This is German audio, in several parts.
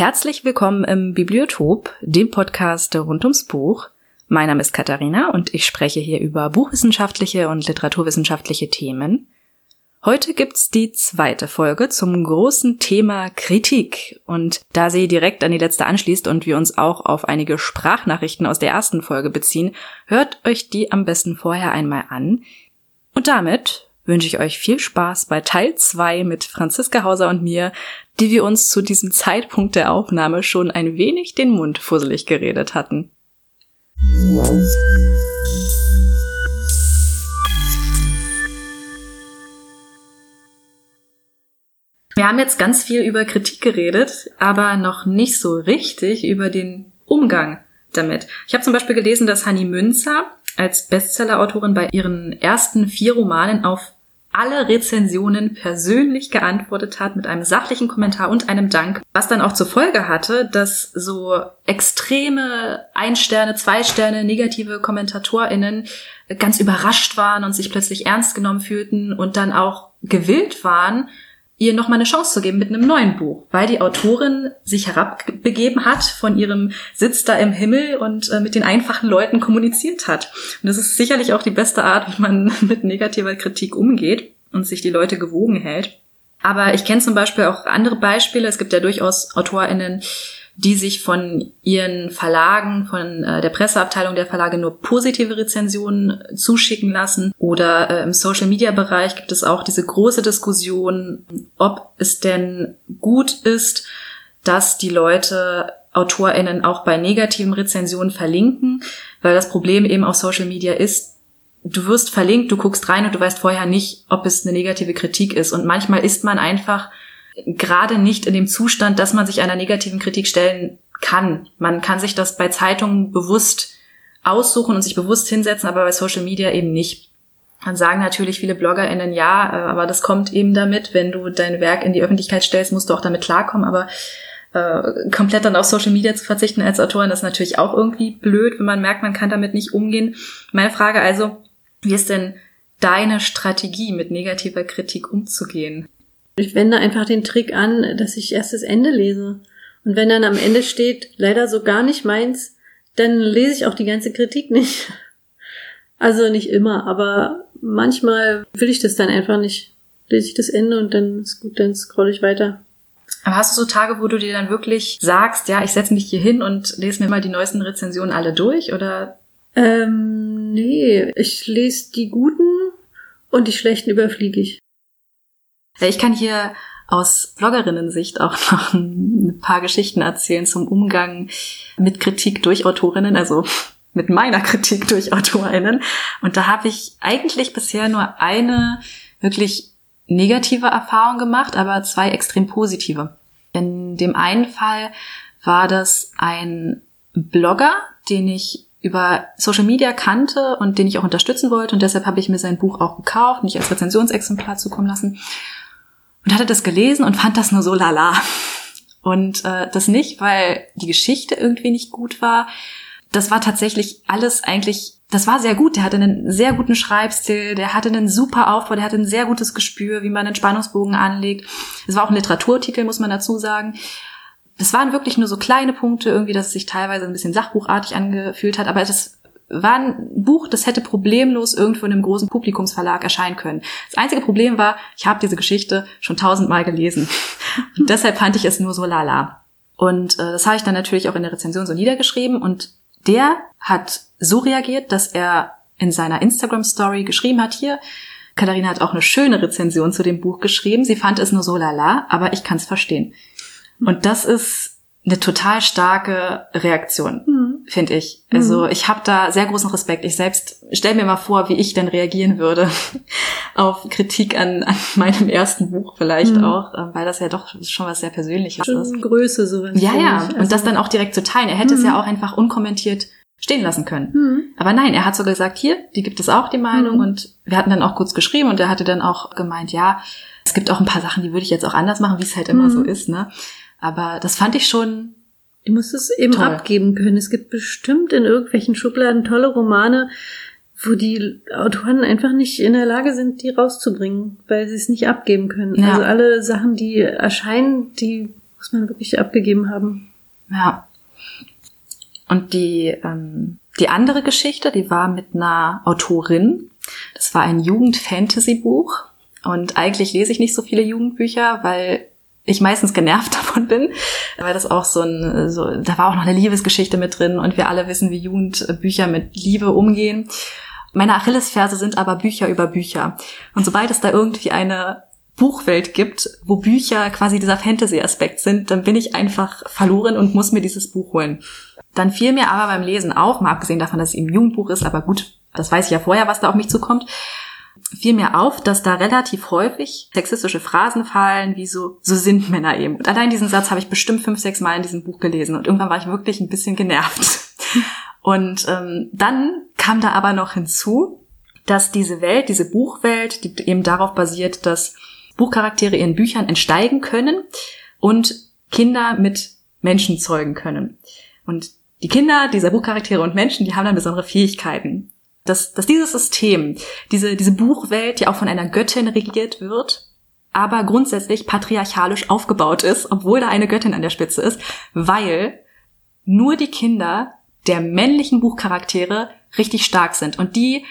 Herzlich willkommen im Bibliotop, dem Podcast rund ums Buch. Mein Name ist Katharina und ich spreche hier über buchwissenschaftliche und literaturwissenschaftliche Themen. Heute gibt's die zweite Folge zum großen Thema Kritik. Und da sie direkt an die letzte anschließt und wir uns auch auf einige Sprachnachrichten aus der ersten Folge beziehen, hört euch die am besten vorher einmal an. Und damit wünsche ich euch viel Spaß bei Teil 2 mit Franziska Hauser und mir, die wir uns zu diesem Zeitpunkt der Aufnahme schon ein wenig den Mund fusselig geredet hatten. Wir haben jetzt ganz viel über Kritik geredet, aber noch nicht so richtig über den Umgang damit. Ich habe zum Beispiel gelesen, dass Hanni Münzer als Bestsellerautorin bei ihren ersten vier Romanen auf alle Rezensionen persönlich geantwortet hat mit einem sachlichen Kommentar und einem Dank, was dann auch zur Folge hatte, dass so extreme Ein-Sterne, Zwei-Sterne, negative KommentatorInnen ganz überrascht waren und sich plötzlich ernst genommen fühlten und dann auch gewillt waren, ihr nochmal eine Chance zu geben mit einem neuen Buch, weil die Autorin sich herabbegeben hat von ihrem Sitz da im Himmel und äh, mit den einfachen Leuten kommuniziert hat. Und das ist sicherlich auch die beste Art, wie man mit negativer Kritik umgeht und sich die Leute gewogen hält. Aber ich kenne zum Beispiel auch andere Beispiele. Es gibt ja durchaus AutorInnen, die sich von ihren Verlagen, von äh, der Presseabteilung der Verlage nur positive Rezensionen zuschicken lassen. Oder äh, im Social-Media-Bereich gibt es auch diese große Diskussion, ob es denn gut ist, dass die Leute AutorInnen auch bei negativen Rezensionen verlinken, weil das Problem eben auf Social Media ist, du wirst verlinkt, du guckst rein und du weißt vorher nicht, ob es eine negative Kritik ist. Und manchmal ist man einfach gerade nicht in dem Zustand, dass man sich einer negativen Kritik stellen kann. Man kann sich das bei Zeitungen bewusst aussuchen und sich bewusst hinsetzen, aber bei Social Media eben nicht. Dann sagen natürlich viele BloggerInnen, ja, äh, aber das kommt eben damit, wenn du dein Werk in die Öffentlichkeit stellst, musst du auch damit klarkommen, aber äh, komplett dann auf Social Media zu verzichten als Autorin ist natürlich auch irgendwie blöd, wenn man merkt, man kann damit nicht umgehen. Meine Frage also, wie ist denn deine Strategie, mit negativer Kritik umzugehen? Ich wende einfach den Trick an, dass ich erst das Ende lese. Und wenn dann am Ende steht, leider so gar nicht meins, dann lese ich auch die ganze Kritik nicht. Also nicht immer, aber manchmal will ich das dann einfach nicht. Lese ich das Ende und dann ist gut, dann scroll ich weiter. Aber hast du so Tage, wo du dir dann wirklich sagst, ja, ich setze mich hier hin und lese mir mal die neuesten Rezensionen alle durch, oder? Ähm, nee, ich lese die guten und die schlechten überfliege ich. Ich kann hier aus Bloggerinnen-Sicht auch noch ein paar Geschichten erzählen zum Umgang mit Kritik durch Autorinnen, also mit meiner Kritik durch Autorinnen. Und da habe ich eigentlich bisher nur eine wirklich negative Erfahrung gemacht, aber zwei extrem positive. In dem einen Fall war das ein Blogger, den ich über Social Media kannte und den ich auch unterstützen wollte und deshalb habe ich mir sein Buch auch gekauft, mich als Rezensionsexemplar zukommen lassen und hatte das gelesen und fand das nur so lala. Und äh, das nicht, weil die Geschichte irgendwie nicht gut war. Das war tatsächlich alles eigentlich, das war sehr gut. Der hatte einen sehr guten Schreibstil, der hatte einen super Aufbau, der hatte ein sehr gutes Gespür, wie man einen Spannungsbogen anlegt. Es war auch ein Literaturtitel, muss man dazu sagen. Das waren wirklich nur so kleine Punkte, irgendwie, dass es sich teilweise ein bisschen sachbuchartig angefühlt hat, aber es war ein Buch, das hätte problemlos irgendwo in einem großen Publikumsverlag erscheinen können. Das einzige Problem war, ich habe diese Geschichte schon tausendmal gelesen. Und deshalb fand ich es nur so lala. Und äh, das habe ich dann natürlich auch in der Rezension so niedergeschrieben. Und der hat so reagiert, dass er in seiner Instagram-Story geschrieben hat, hier, Katharina hat auch eine schöne Rezension zu dem Buch geschrieben. Sie fand es nur so lala, aber ich kann es verstehen. Und das ist eine total starke Reaktion. Mhm. Finde ich. Also ich habe da sehr großen Respekt. Ich selbst stelle mir mal vor, wie ich denn reagieren würde auf Kritik an, an meinem ersten Buch vielleicht Mhm. auch, äh, weil das ja doch schon was sehr Persönliches ist. Schon Größe sowas. Ja, ja. ich. Und Also- das dann auch direkt zu teilen. Er hätte es Mhm. ja auch einfach unkommentiert stehen lassen können. Mhm. Aber nein, er hat so gesagt, hier, die gibt es auch, die Meinung. Mhm. Und wir hatten dann auch kurz geschrieben und er hatte dann auch gemeint, ja, es gibt auch ein paar Sachen, die würde ich jetzt auch anders machen, wie es halt immer Mhm. so ist, ne? Aber das fand ich schon, Du musst es eben Toll. abgeben können. Es gibt bestimmt in irgendwelchen Schubladen tolle Romane, wo die Autoren einfach nicht in der Lage sind, die rauszubringen, weil sie es nicht abgeben können. Ja. Also alle Sachen, die erscheinen, die muss man wirklich abgegeben haben. ja. Und die, ähm, die andere Geschichte, die war mit einer Autorin. Das war ein Jugend-Fantasy-Buch. Und eigentlich lese ich nicht so viele Jugendbücher, weil ich meistens genervt davon bin, weil das auch so ein, so, da war auch noch eine Liebesgeschichte mit drin und wir alle wissen, wie Jugendbücher mit Liebe umgehen. Meine Achillesferse sind aber Bücher über Bücher. Und sobald es da irgendwie eine Buchwelt gibt, wo Bücher quasi dieser Fantasy-Aspekt sind, dann bin ich einfach verloren und muss mir dieses Buch holen. Dann fiel mir aber beim Lesen auf, mal abgesehen davon, dass es eben ein Jugendbuch ist, aber gut, das weiß ich ja vorher, was da auf mich zukommt, fiel mir auf, dass da relativ häufig sexistische Phrasen fallen, wie so, so sind Männer eben. Und allein diesen Satz habe ich bestimmt fünf, sechs Mal in diesem Buch gelesen und irgendwann war ich wirklich ein bisschen genervt. Und ähm, dann kam da aber noch hinzu, dass diese Welt, diese Buchwelt, die eben darauf basiert, dass Buchcharaktere ihren Büchern entsteigen können und Kinder mit Menschen zeugen können. Und die Kinder dieser Buchcharaktere und Menschen, die haben dann besondere Fähigkeiten. Dass, dass dieses System, diese, diese Buchwelt, die auch von einer Göttin regiert wird, aber grundsätzlich patriarchalisch aufgebaut ist, obwohl da eine Göttin an der Spitze ist, weil nur die Kinder der männlichen Buchcharaktere richtig stark sind. Und die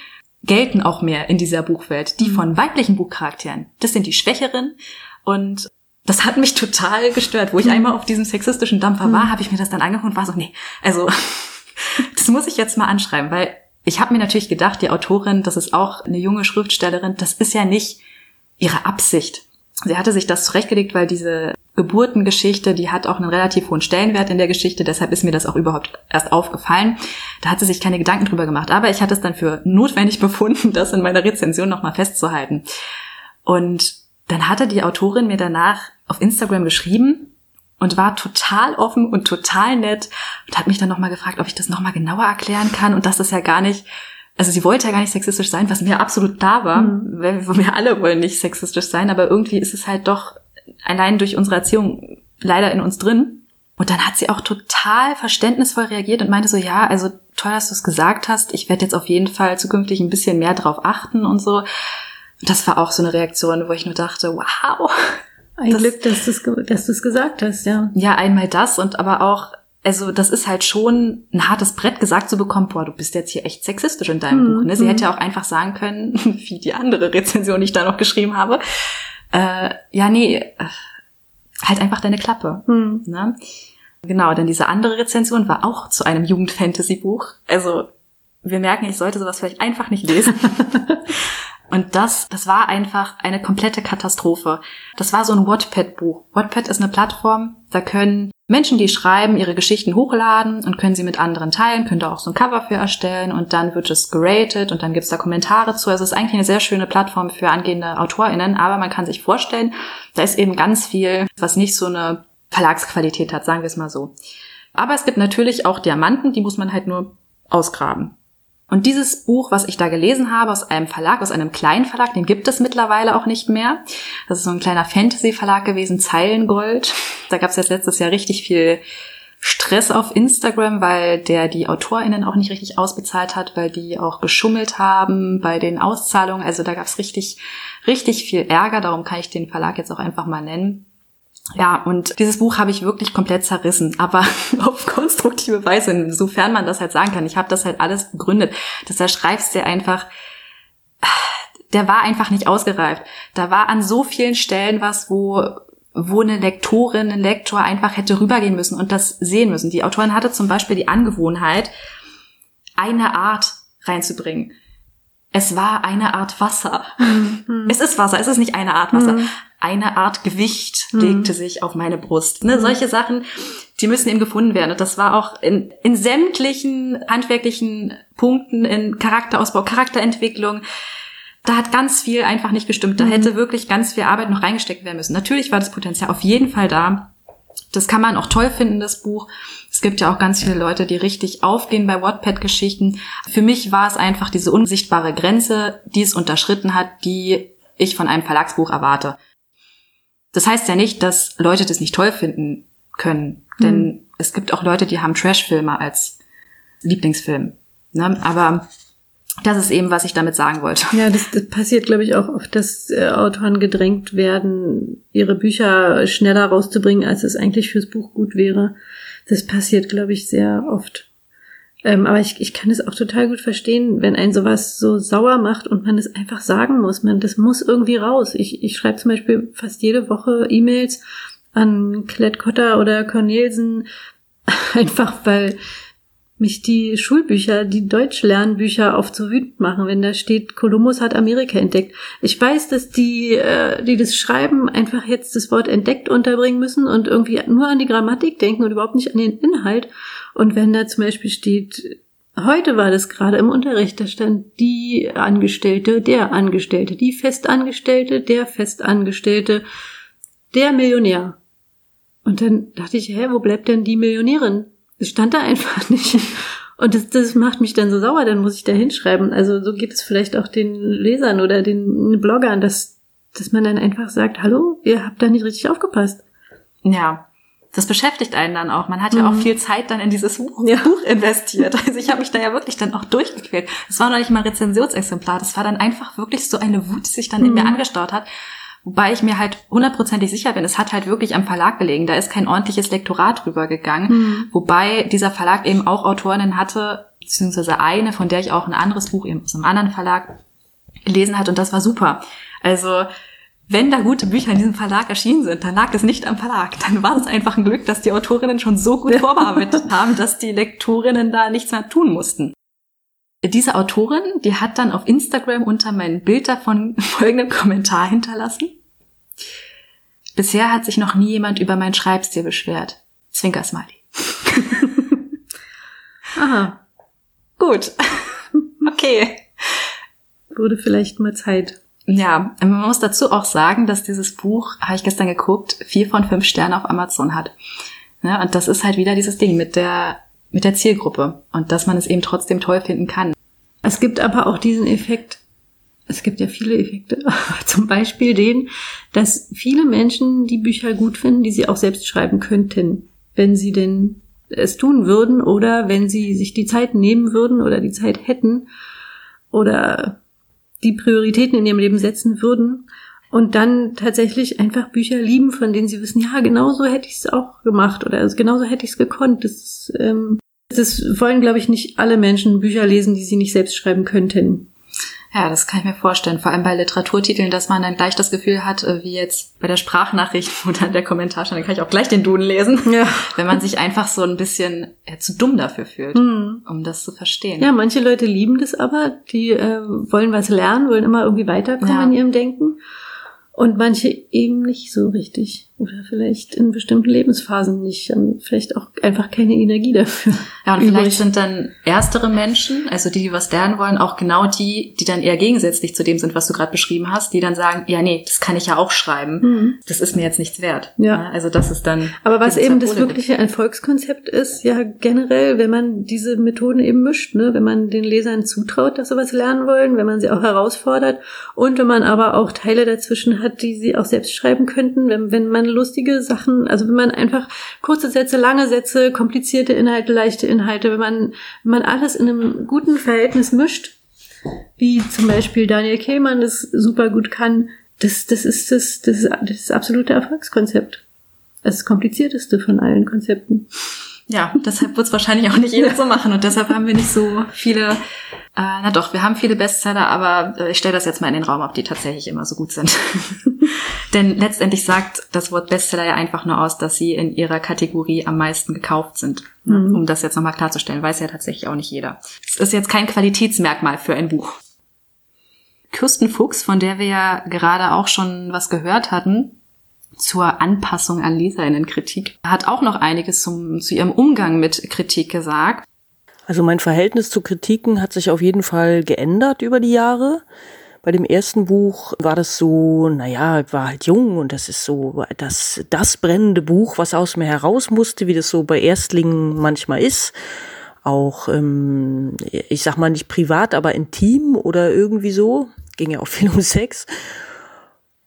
gelten auch mehr in dieser Buchwelt. Die von weiblichen Buchcharakteren, das sind die Schwächeren. Und das hat mich total gestört. Wo ich einmal auf diesem sexistischen Dampfer war, habe ich mir das dann angeguckt und war so, nee, also das muss ich jetzt mal anschreiben, weil ich habe mir natürlich gedacht, die Autorin, das ist auch eine junge Schriftstellerin, das ist ja nicht ihre Absicht. Sie hatte sich das zurechtgelegt, weil diese Geburtengeschichte, die hat auch einen relativ hohen Stellenwert in der Geschichte, deshalb ist mir das auch überhaupt erst aufgefallen. Da hat sie sich keine Gedanken drüber gemacht, aber ich hatte es dann für notwendig befunden, das in meiner Rezension nochmal festzuhalten. Und dann hatte die Autorin mir danach auf Instagram geschrieben und war total offen und total nett und hat mich dann nochmal gefragt, ob ich das nochmal genauer erklären kann und dass das ja gar nicht, also sie wollte ja gar nicht sexistisch sein, was mir absolut da war, Mhm. weil wir alle wollen nicht sexistisch sein, aber irgendwie ist es halt doch allein durch unsere Erziehung leider in uns drin. Und dann hat sie auch total verständnisvoll reagiert und meinte so, ja, also toll, dass du es gesagt hast. Ich werde jetzt auf jeden Fall zukünftig ein bisschen mehr drauf achten und so. Und das war auch so eine Reaktion, wo ich nur dachte, wow. Ein Das- Glück, dass du es dass du's gesagt hast, ja. Ja, einmal das und aber auch, also das ist halt schon ein hartes Brett gesagt zu bekommen, boah, du bist jetzt hier echt sexistisch in deinem Mhm, Buch. Ne? Sie mhm. hätte ja auch einfach sagen können, wie die andere Rezension, die ich da noch geschrieben habe, äh, ja, nee, äh, halt einfach deine Klappe. Hm. Ne? Genau, denn diese andere Rezension war auch zu einem Jugend-Fantasy-Buch. Also wir merken, ich sollte sowas vielleicht einfach nicht lesen. Und das, das war einfach eine komplette Katastrophe. Das war so ein Wattpad-Buch. Wattpad ist eine Plattform, da können Menschen, die schreiben, ihre Geschichten hochladen und können sie mit anderen teilen, können da auch so ein Cover für erstellen und dann wird es geratet und dann gibt's da Kommentare zu. Also es ist eigentlich eine sehr schöne Plattform für angehende AutorInnen, aber man kann sich vorstellen, da ist eben ganz viel, was nicht so eine Verlagsqualität hat, sagen wir es mal so. Aber es gibt natürlich auch Diamanten, die muss man halt nur ausgraben. Und dieses Buch, was ich da gelesen habe, aus einem Verlag, aus einem kleinen Verlag, den gibt es mittlerweile auch nicht mehr. Das ist so ein kleiner Fantasy-Verlag gewesen, Zeilengold. Da gab es jetzt letztes Jahr richtig viel Stress auf Instagram, weil der die AutorInnen auch nicht richtig ausbezahlt hat, weil die auch geschummelt haben bei den Auszahlungen. Also da gab es richtig, richtig viel Ärger. Darum kann ich den Verlag jetzt auch einfach mal nennen. Ja, und dieses Buch habe ich wirklich komplett zerrissen, aber auf konstruktive Weise, insofern man das halt sagen kann. Ich habe das halt alles begründet. Das da schreibst du einfach, der war einfach nicht ausgereift. Da war an so vielen Stellen was, wo wo eine Lektorin, ein Lektor einfach hätte rübergehen müssen und das sehen müssen. Die Autorin hatte zum Beispiel die Angewohnheit, eine Art reinzubringen. Es war eine Art Wasser. Es ist Wasser, es ist nicht eine Art Wasser. Mhm. Eine Art Gewicht legte sich auf meine Brust. Ne, solche Sachen, die müssen eben gefunden werden. Und das war auch in, in sämtlichen handwerklichen Punkten, in Charakterausbau, Charakterentwicklung, da hat ganz viel einfach nicht gestimmt. Da Mhm. hätte wirklich ganz viel Arbeit noch reingesteckt werden müssen. Natürlich war das Potenzial auf jeden Fall da. Das kann man auch toll finden, das Buch. Es gibt ja auch ganz viele Leute, die richtig aufgehen bei Wattpad-Geschichten. Für mich war es einfach diese unsichtbare Grenze, die es unterschritten hat, die ich von einem Verlagsbuch erwarte. Das heißt ja nicht, dass Leute das nicht toll finden können, denn es gibt auch Leute, die haben Trash-Filme als Lieblingsfilm. Ne? Aber das ist eben, was ich damit sagen wollte. Ja, das, das passiert, glaube ich, auch oft, dass äh, Autoren gedrängt werden, ihre Bücher schneller rauszubringen, als es eigentlich fürs Buch gut wäre. Das passiert, glaube ich, sehr oft. Ähm, aber ich, ich kann es auch total gut verstehen, wenn ein sowas so sauer macht und man es einfach sagen muss. Man, das muss irgendwie raus. Ich, ich schreibe zum Beispiel fast jede Woche E-Mails an Colette Cotter oder Cornelsen, einfach weil mich die Schulbücher, die Deutschlernbücher oft so wütend machen, wenn da steht, Kolumbus hat Amerika entdeckt. Ich weiß, dass die, äh, die das schreiben, einfach jetzt das Wort entdeckt unterbringen müssen und irgendwie nur an die Grammatik denken und überhaupt nicht an den Inhalt. Und wenn da zum Beispiel steht, heute war das gerade im Unterricht, da stand die Angestellte, der Angestellte, die Festangestellte, der Festangestellte, der Millionär. Und dann dachte ich, hä, wo bleibt denn die Millionärin? Das stand da einfach nicht. Und das, das macht mich dann so sauer, dann muss ich da hinschreiben. Also so geht es vielleicht auch den Lesern oder den Bloggern, dass, dass man dann einfach sagt, hallo, ihr habt da nicht richtig aufgepasst. Ja. Das beschäftigt einen dann auch. Man hat ja auch viel Zeit dann in dieses Buch, Ja. Buch investiert. Also ich habe mich da ja wirklich dann auch durchgequält. Das war noch nicht mal Rezensionsexemplar. Das war dann einfach wirklich so eine Wut, die sich dann in mir angestaut hat. Wobei ich mir halt hundertprozentig sicher bin, es hat halt wirklich am Verlag gelegen. Da ist kein ordentliches Lektorat drüber gegangen. Wobei dieser Verlag eben auch Autorinnen hatte, beziehungsweise eine, von der ich auch ein anderes Buch eben aus einem anderen Verlag gelesen hat und das war super. Also wenn da gute Bücher in diesem Verlag erschienen sind, dann lag es nicht am Verlag. Dann war es einfach ein Glück, dass die Autorinnen schon so gut vorbearbeitet haben, dass die Lektorinnen da nichts mehr tun mussten. Diese Autorin, die hat dann auf Instagram unter mein Bild davon folgenden Kommentar hinterlassen. Bisher hat sich noch nie jemand über meinen Schreibstil beschwert. Zwinker-Smiley. Aha, Gut. Okay. wurde vielleicht mal Zeit. Ja, man muss dazu auch sagen, dass dieses Buch, habe ich gestern geguckt, vier von fünf Sternen auf Amazon hat. Ja, und das ist halt wieder dieses Ding mit der, mit der Zielgruppe und dass man es eben trotzdem toll finden kann. Es gibt aber auch diesen Effekt. Es gibt ja viele Effekte. Zum Beispiel den, dass viele Menschen die Bücher gut finden, die sie auch selbst schreiben könnten, wenn sie denn es tun würden oder wenn sie sich die Zeit nehmen würden oder die Zeit hätten oder die Prioritäten in ihrem Leben setzen würden und dann tatsächlich einfach Bücher lieben, von denen sie wissen, ja, genau so hätte ich es auch gemacht oder also genauso hätte ich es gekonnt. Das, ähm, das wollen, glaube ich, nicht alle Menschen Bücher lesen, die sie nicht selbst schreiben könnten. Ja, das kann ich mir vorstellen. Vor allem bei Literaturtiteln, dass man dann gleich das Gefühl hat, äh, wie jetzt bei der Sprachnachricht, wo dann der Kommentar stand, dann kann ich auch gleich den Duden lesen. Ja. Wenn man sich einfach so ein bisschen ja, zu dumm dafür fühlt, um das zu verstehen. Ja, manche Leute lieben das aber, die äh, wollen was lernen, wollen immer irgendwie weiterkommen Ja. in ihrem Denken. Und manche eben nicht so richtig. Oder vielleicht in bestimmten Lebensphasen nicht. Haben vielleicht auch einfach keine Energie dafür. Ja, und übrig. vielleicht sind dann erstere Menschen, also die, die was lernen wollen, auch genau die, die dann eher gegensätzlich zu dem sind, was du gerade beschrieben hast, die dann sagen, ja, nee, das kann ich ja auch schreiben. Das ist mir jetzt nichts wert. Mhm. Ja. Also das ist dann. Aber was eben das wirkliche Erfolgskonzept ist, ja generell, wenn man diese Methoden eben mischt, ne? wenn man den Lesern zutraut, dass sie was lernen wollen, wenn man sie auch herausfordert und wenn man aber auch Teile dazwischen hat, die sie auch selbst schreiben könnten, wenn, wenn man lustige Sachen, also wenn man einfach kurze Sätze, lange Sätze, komplizierte Inhalte, leichte Inhalte, wenn man, wenn man alles in einem guten Verhältnis mischt, wie zum Beispiel Daniel Kehlmann das super gut kann, das, das ist das, das, ist das absolute Erfolgskonzept. Das komplizierteste von allen Konzepten. Ja, deshalb wird es wahrscheinlich auch nicht jeder so machen und deshalb haben wir nicht so viele, äh, na doch, wir haben viele Bestseller, aber äh, ich stelle das jetzt mal in den Raum, ob die tatsächlich immer so gut sind. Denn letztendlich sagt das Wort Bestseller ja einfach nur aus, dass sie in ihrer Kategorie am meisten gekauft sind. Ne? Um das jetzt nochmal klarzustellen, weiß ja tatsächlich auch nicht jeder. Es ist jetzt kein Qualitätsmerkmal für ein Buch. Kirsten Fuchs, von der wir ja gerade auch schon was gehört hatten, zur Anpassung an Leserinnenkritik, hat auch noch einiges zum, zu ihrem Umgang mit Kritik gesagt. Also mein Verhältnis zu Kritiken hat sich auf jeden Fall geändert über die Jahre. Bei dem ersten Buch war das so, naja, ich war halt jung und das ist so das, das brennende Buch, was aus mir heraus musste, wie das so bei Erstlingen manchmal ist. Auch, ähm, ich sag mal nicht privat, aber intim oder irgendwie so. Ging ja auch viel um Sex.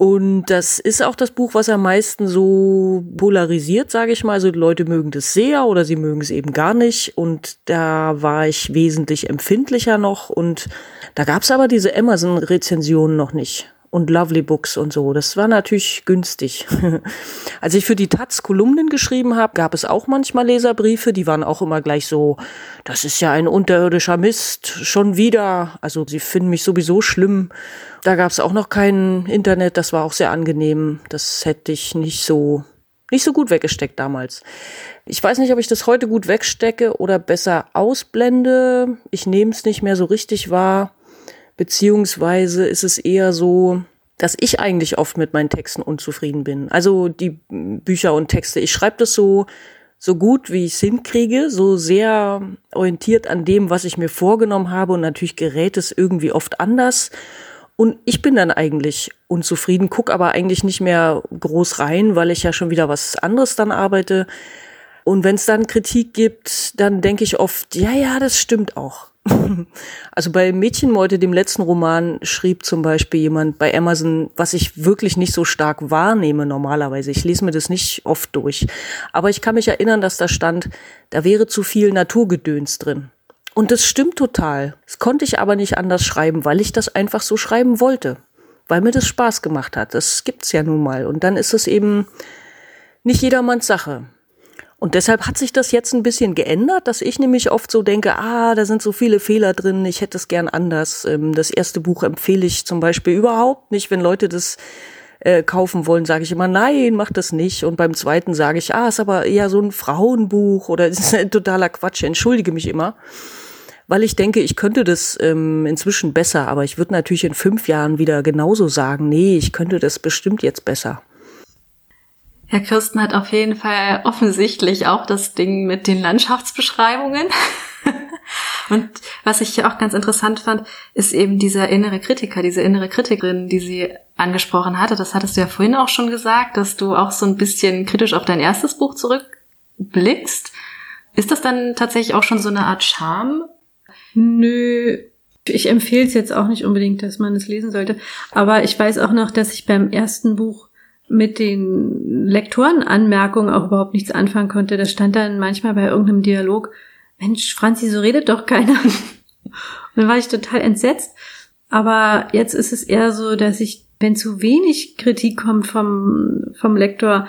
Und das ist auch das Buch, was am meisten so polarisiert, sage ich mal. Also Leute mögen das sehr oder sie mögen es eben gar nicht. Und da war ich wesentlich empfindlicher noch. Und da gab es aber diese Amazon-Rezensionen noch nicht und Lovely Books und so. Das war natürlich günstig. Als ich für die Taz Kolumnen geschrieben habe, gab es auch manchmal Leserbriefe, die waren auch immer gleich so, das ist ja ein unterirdischer Mist, schon wieder. Also sie finden mich sowieso schlimm. Da gab es auch noch kein Internet, das war auch sehr angenehm. Das hätte ich nicht so nicht so gut weggesteckt damals. Ich weiß nicht, ob ich das heute gut wegstecke oder besser ausblende. Ich nehme es nicht mehr so richtig wahr. Beziehungsweise ist es eher so, dass ich eigentlich oft mit meinen Texten unzufrieden bin. Also die Bücher und Texte, ich schreibe das so, so gut, wie ich es hinkriege, so sehr orientiert an dem, was ich mir vorgenommen habe und natürlich gerät es irgendwie oft anders. Und ich bin dann eigentlich unzufrieden, guck aber eigentlich nicht mehr groß rein, weil ich ja schon wieder was anderes dann arbeite. Und wenn es dann Kritik gibt, dann denke ich oft, ja, ja, das stimmt auch. Also bei Mädchenmeute, dem letzten Roman, schrieb zum Beispiel jemand bei Amazon, was ich wirklich nicht so stark wahrnehme normalerweise. Ich lese mir das nicht oft durch. Aber ich kann mich erinnern, dass da stand, da wäre zu viel Naturgedöns drin. Und das stimmt total. Das konnte ich aber nicht anders schreiben, weil ich das einfach so schreiben wollte. Weil mir das Spaß gemacht hat. Das gibt's ja nun mal. Und dann ist es eben nicht jedermanns Sache. Und deshalb hat sich das jetzt ein bisschen geändert, dass ich nämlich oft so denke, ah, da sind so viele Fehler drin, ich hätte es gern anders. Ähm, das erste Buch empfehle ich zum Beispiel überhaupt nicht, wenn Leute das äh, kaufen wollen, sage ich immer, nein, mach das nicht. Und beim zweiten sage ich, ah, ist aber eher so ein Frauenbuch oder ist totaler Quatsch, entschuldige mich immer. Weil ich denke, ich könnte das ähm, inzwischen besser, aber ich würde natürlich in fünf Jahren wieder genauso sagen, nee, ich könnte das bestimmt jetzt besser. Herr Kirsten hat auf jeden Fall offensichtlich auch das Ding mit den Landschaftsbeschreibungen. Und was ich auch ganz interessant fand, ist eben dieser innere Kritiker, diese innere Kritikerin, die sie angesprochen hatte. Das hattest du ja vorhin auch schon gesagt, dass du auch so ein bisschen kritisch auf dein erstes Buch zurückblickst. Ist das dann tatsächlich auch schon so eine Art Charme? Nö, ich empfehle es jetzt auch nicht unbedingt, dass man es lesen sollte. Aber ich weiß auch noch, dass ich beim ersten Buch mit den Lektorenanmerkungen auch überhaupt nichts anfangen konnte. Da stand dann manchmal bei irgendeinem Dialog, Mensch, Franzi, so redet doch keiner. Und dann war ich total entsetzt. Aber jetzt ist es eher so, dass ich, wenn zu wenig Kritik kommt vom, vom Lektor,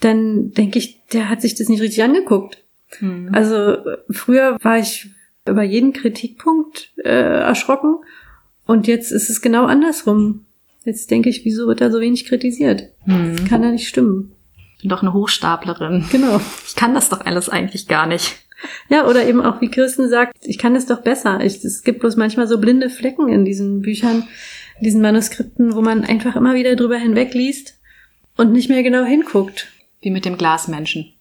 dann denke ich, der hat sich das nicht richtig angeguckt. Mhm. Also früher war ich über jeden Kritikpunkt äh, erschrocken und jetzt ist es genau andersrum. Jetzt denke ich, wieso wird da so wenig kritisiert? Hm. Das kann ja nicht stimmen. Ich bin doch eine Hochstaplerin. Genau. Ich kann das doch alles eigentlich gar nicht. Ja, oder eben auch, wie Kirsten sagt, ich kann es doch besser. Ich, es gibt bloß manchmal so blinde Flecken in diesen Büchern, in diesen Manuskripten, wo man einfach immer wieder drüber hinwegliest und nicht mehr genau hinguckt. Wie mit dem Glasmenschen.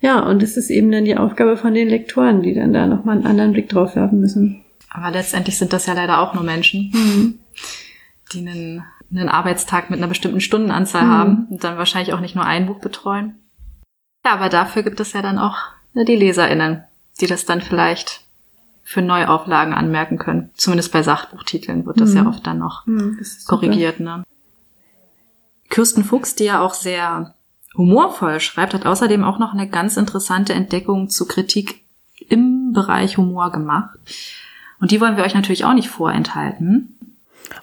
Ja, und es ist eben dann die Aufgabe von den Lektoren, die dann da nochmal einen anderen Blick drauf werfen müssen. Aber letztendlich sind das ja leider auch nur Menschen, mhm. die einen einen Arbeitstag mit einer bestimmten Stundenanzahl mhm. haben und dann wahrscheinlich auch nicht nur ein Buch betreuen. Ja, aber dafür gibt es ja dann auch ne, die LeserInnen, die das dann vielleicht für Neuauflagen anmerken können. Zumindest bei Sachbuchtiteln wird das mhm. ja oft dann noch mhm, korrigiert. Ne? Kirsten Fuchs, die ja auch sehr humorvoll schreibt, hat außerdem auch noch eine ganz interessante Entdeckung zu Kritik im Bereich Humor gemacht. Und die wollen wir euch natürlich auch nicht vorenthalten.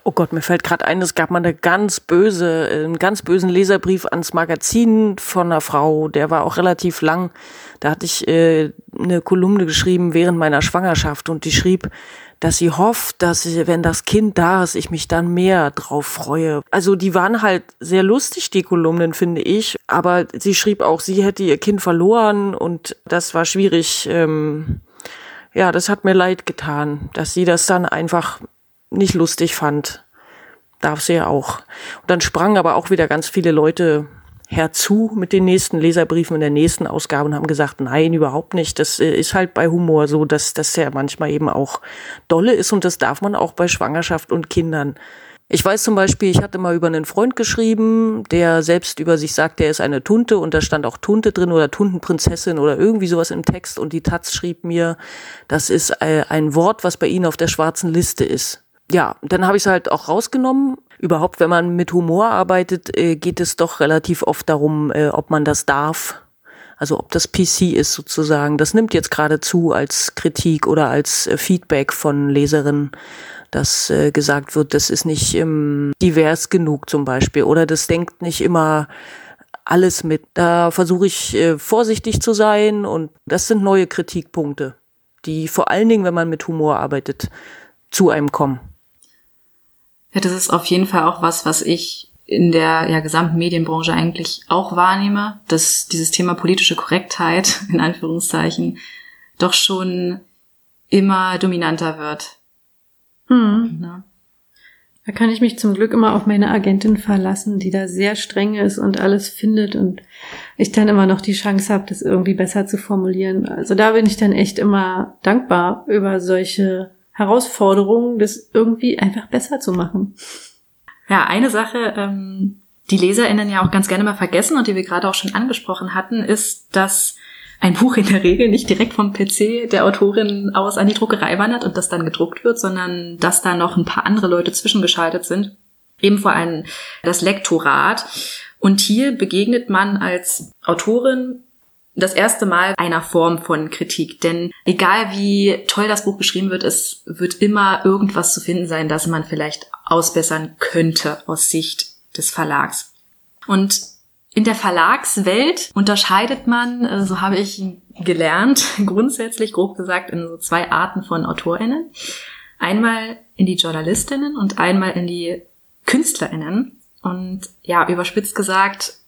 Oh Gott, mir fällt gerade ein, es gab mal eine ganz böse, einen ganz bösen Leserbrief ans Magazin von einer Frau, der war auch relativ lang. Da hatte ich äh, eine Kolumne geschrieben während meiner Schwangerschaft und die schrieb, dass sie hofft, dass ich, wenn das Kind da ist, ich mich dann mehr drauf freue. Also die waren halt sehr lustig, die Kolumnen, finde ich. Aber sie schrieb auch, sie hätte ihr Kind verloren und das war schwierig. Ähm, ja, das hat mir leid getan, dass sie das dann einfach nicht lustig fand. darf sie ja auch. Und dann sprangen aber auch wieder ganz viele Leute herzu mit den nächsten Leserbriefen in der nächsten Ausgabe und haben gesagt, nein, überhaupt nicht. Das äh, ist halt bei Humor so, dass das ja manchmal eben auch dolle ist und das darf man auch bei Schwangerschaft und Kindern. Ich weiß zum Beispiel, ich hatte mal über einen Freund geschrieben, der selbst über sich sagt, der ist eine Tunte und da stand auch Tunte drin oder Tuntenprinzessin oder irgendwie sowas im Text und die Taz schrieb mir, das ist äh, ein Wort, was bei ihnen auf der schwarzen Liste ist. Ja, dann habe ich es halt auch rausgenommen. Überhaupt, wenn man mit Humor arbeitet, äh, geht es doch relativ oft darum, äh, ob man das darf. Also ob das PC ist sozusagen. Das nimmt jetzt gerade zu als Kritik oder als Feedback von Leserinnen dass äh, gesagt wird, das ist nicht ähm, divers genug zum Beispiel oder das denkt nicht immer alles mit. Da versuche ich äh, vorsichtig zu sein und das sind neue Kritikpunkte, die vor allen Dingen, wenn man mit Humor arbeitet, zu einem kommen. Ja, das ist auf jeden Fall auch was, was ich in der ja, gesamten Medienbranche eigentlich auch wahrnehme, dass dieses Thema politische Korrektheit in Anführungszeichen doch schon immer dominanter wird. Hm. Ja. Da kann ich mich zum Glück immer auf meine Agentin verlassen, die da sehr streng ist und alles findet und ich dann immer noch die Chance habe, das irgendwie besser zu formulieren. Also da bin ich dann echt immer dankbar über solche Herausforderungen, das irgendwie einfach besser zu machen. Ja, eine Sache, ähm, die LeserInnen ja auch ganz gerne mal vergessen und die wir gerade auch schon angesprochen hatten, ist, dass ein Buch in der Regel nicht direkt vom PC der Autorin aus an die Druckerei wandert und das dann gedruckt wird, sondern dass da noch ein paar andere Leute zwischengeschaltet sind. Eben vor allem das Lektorat. Und hier begegnet man als Autorin das erste Mal einer Form von Kritik. Denn egal wie toll das Buch geschrieben wird, es wird immer irgendwas zu finden sein, das man vielleicht ausbessern könnte aus Sicht des Verlags. Und in der Verlagswelt unterscheidet man, äh, so habe ich gelernt, grundsätzlich grob gesagt in so zwei Arten von Autorinnen. Einmal in die Journalistinnen und einmal in die Künstlerinnen. Und ja, überspitzt gesagt,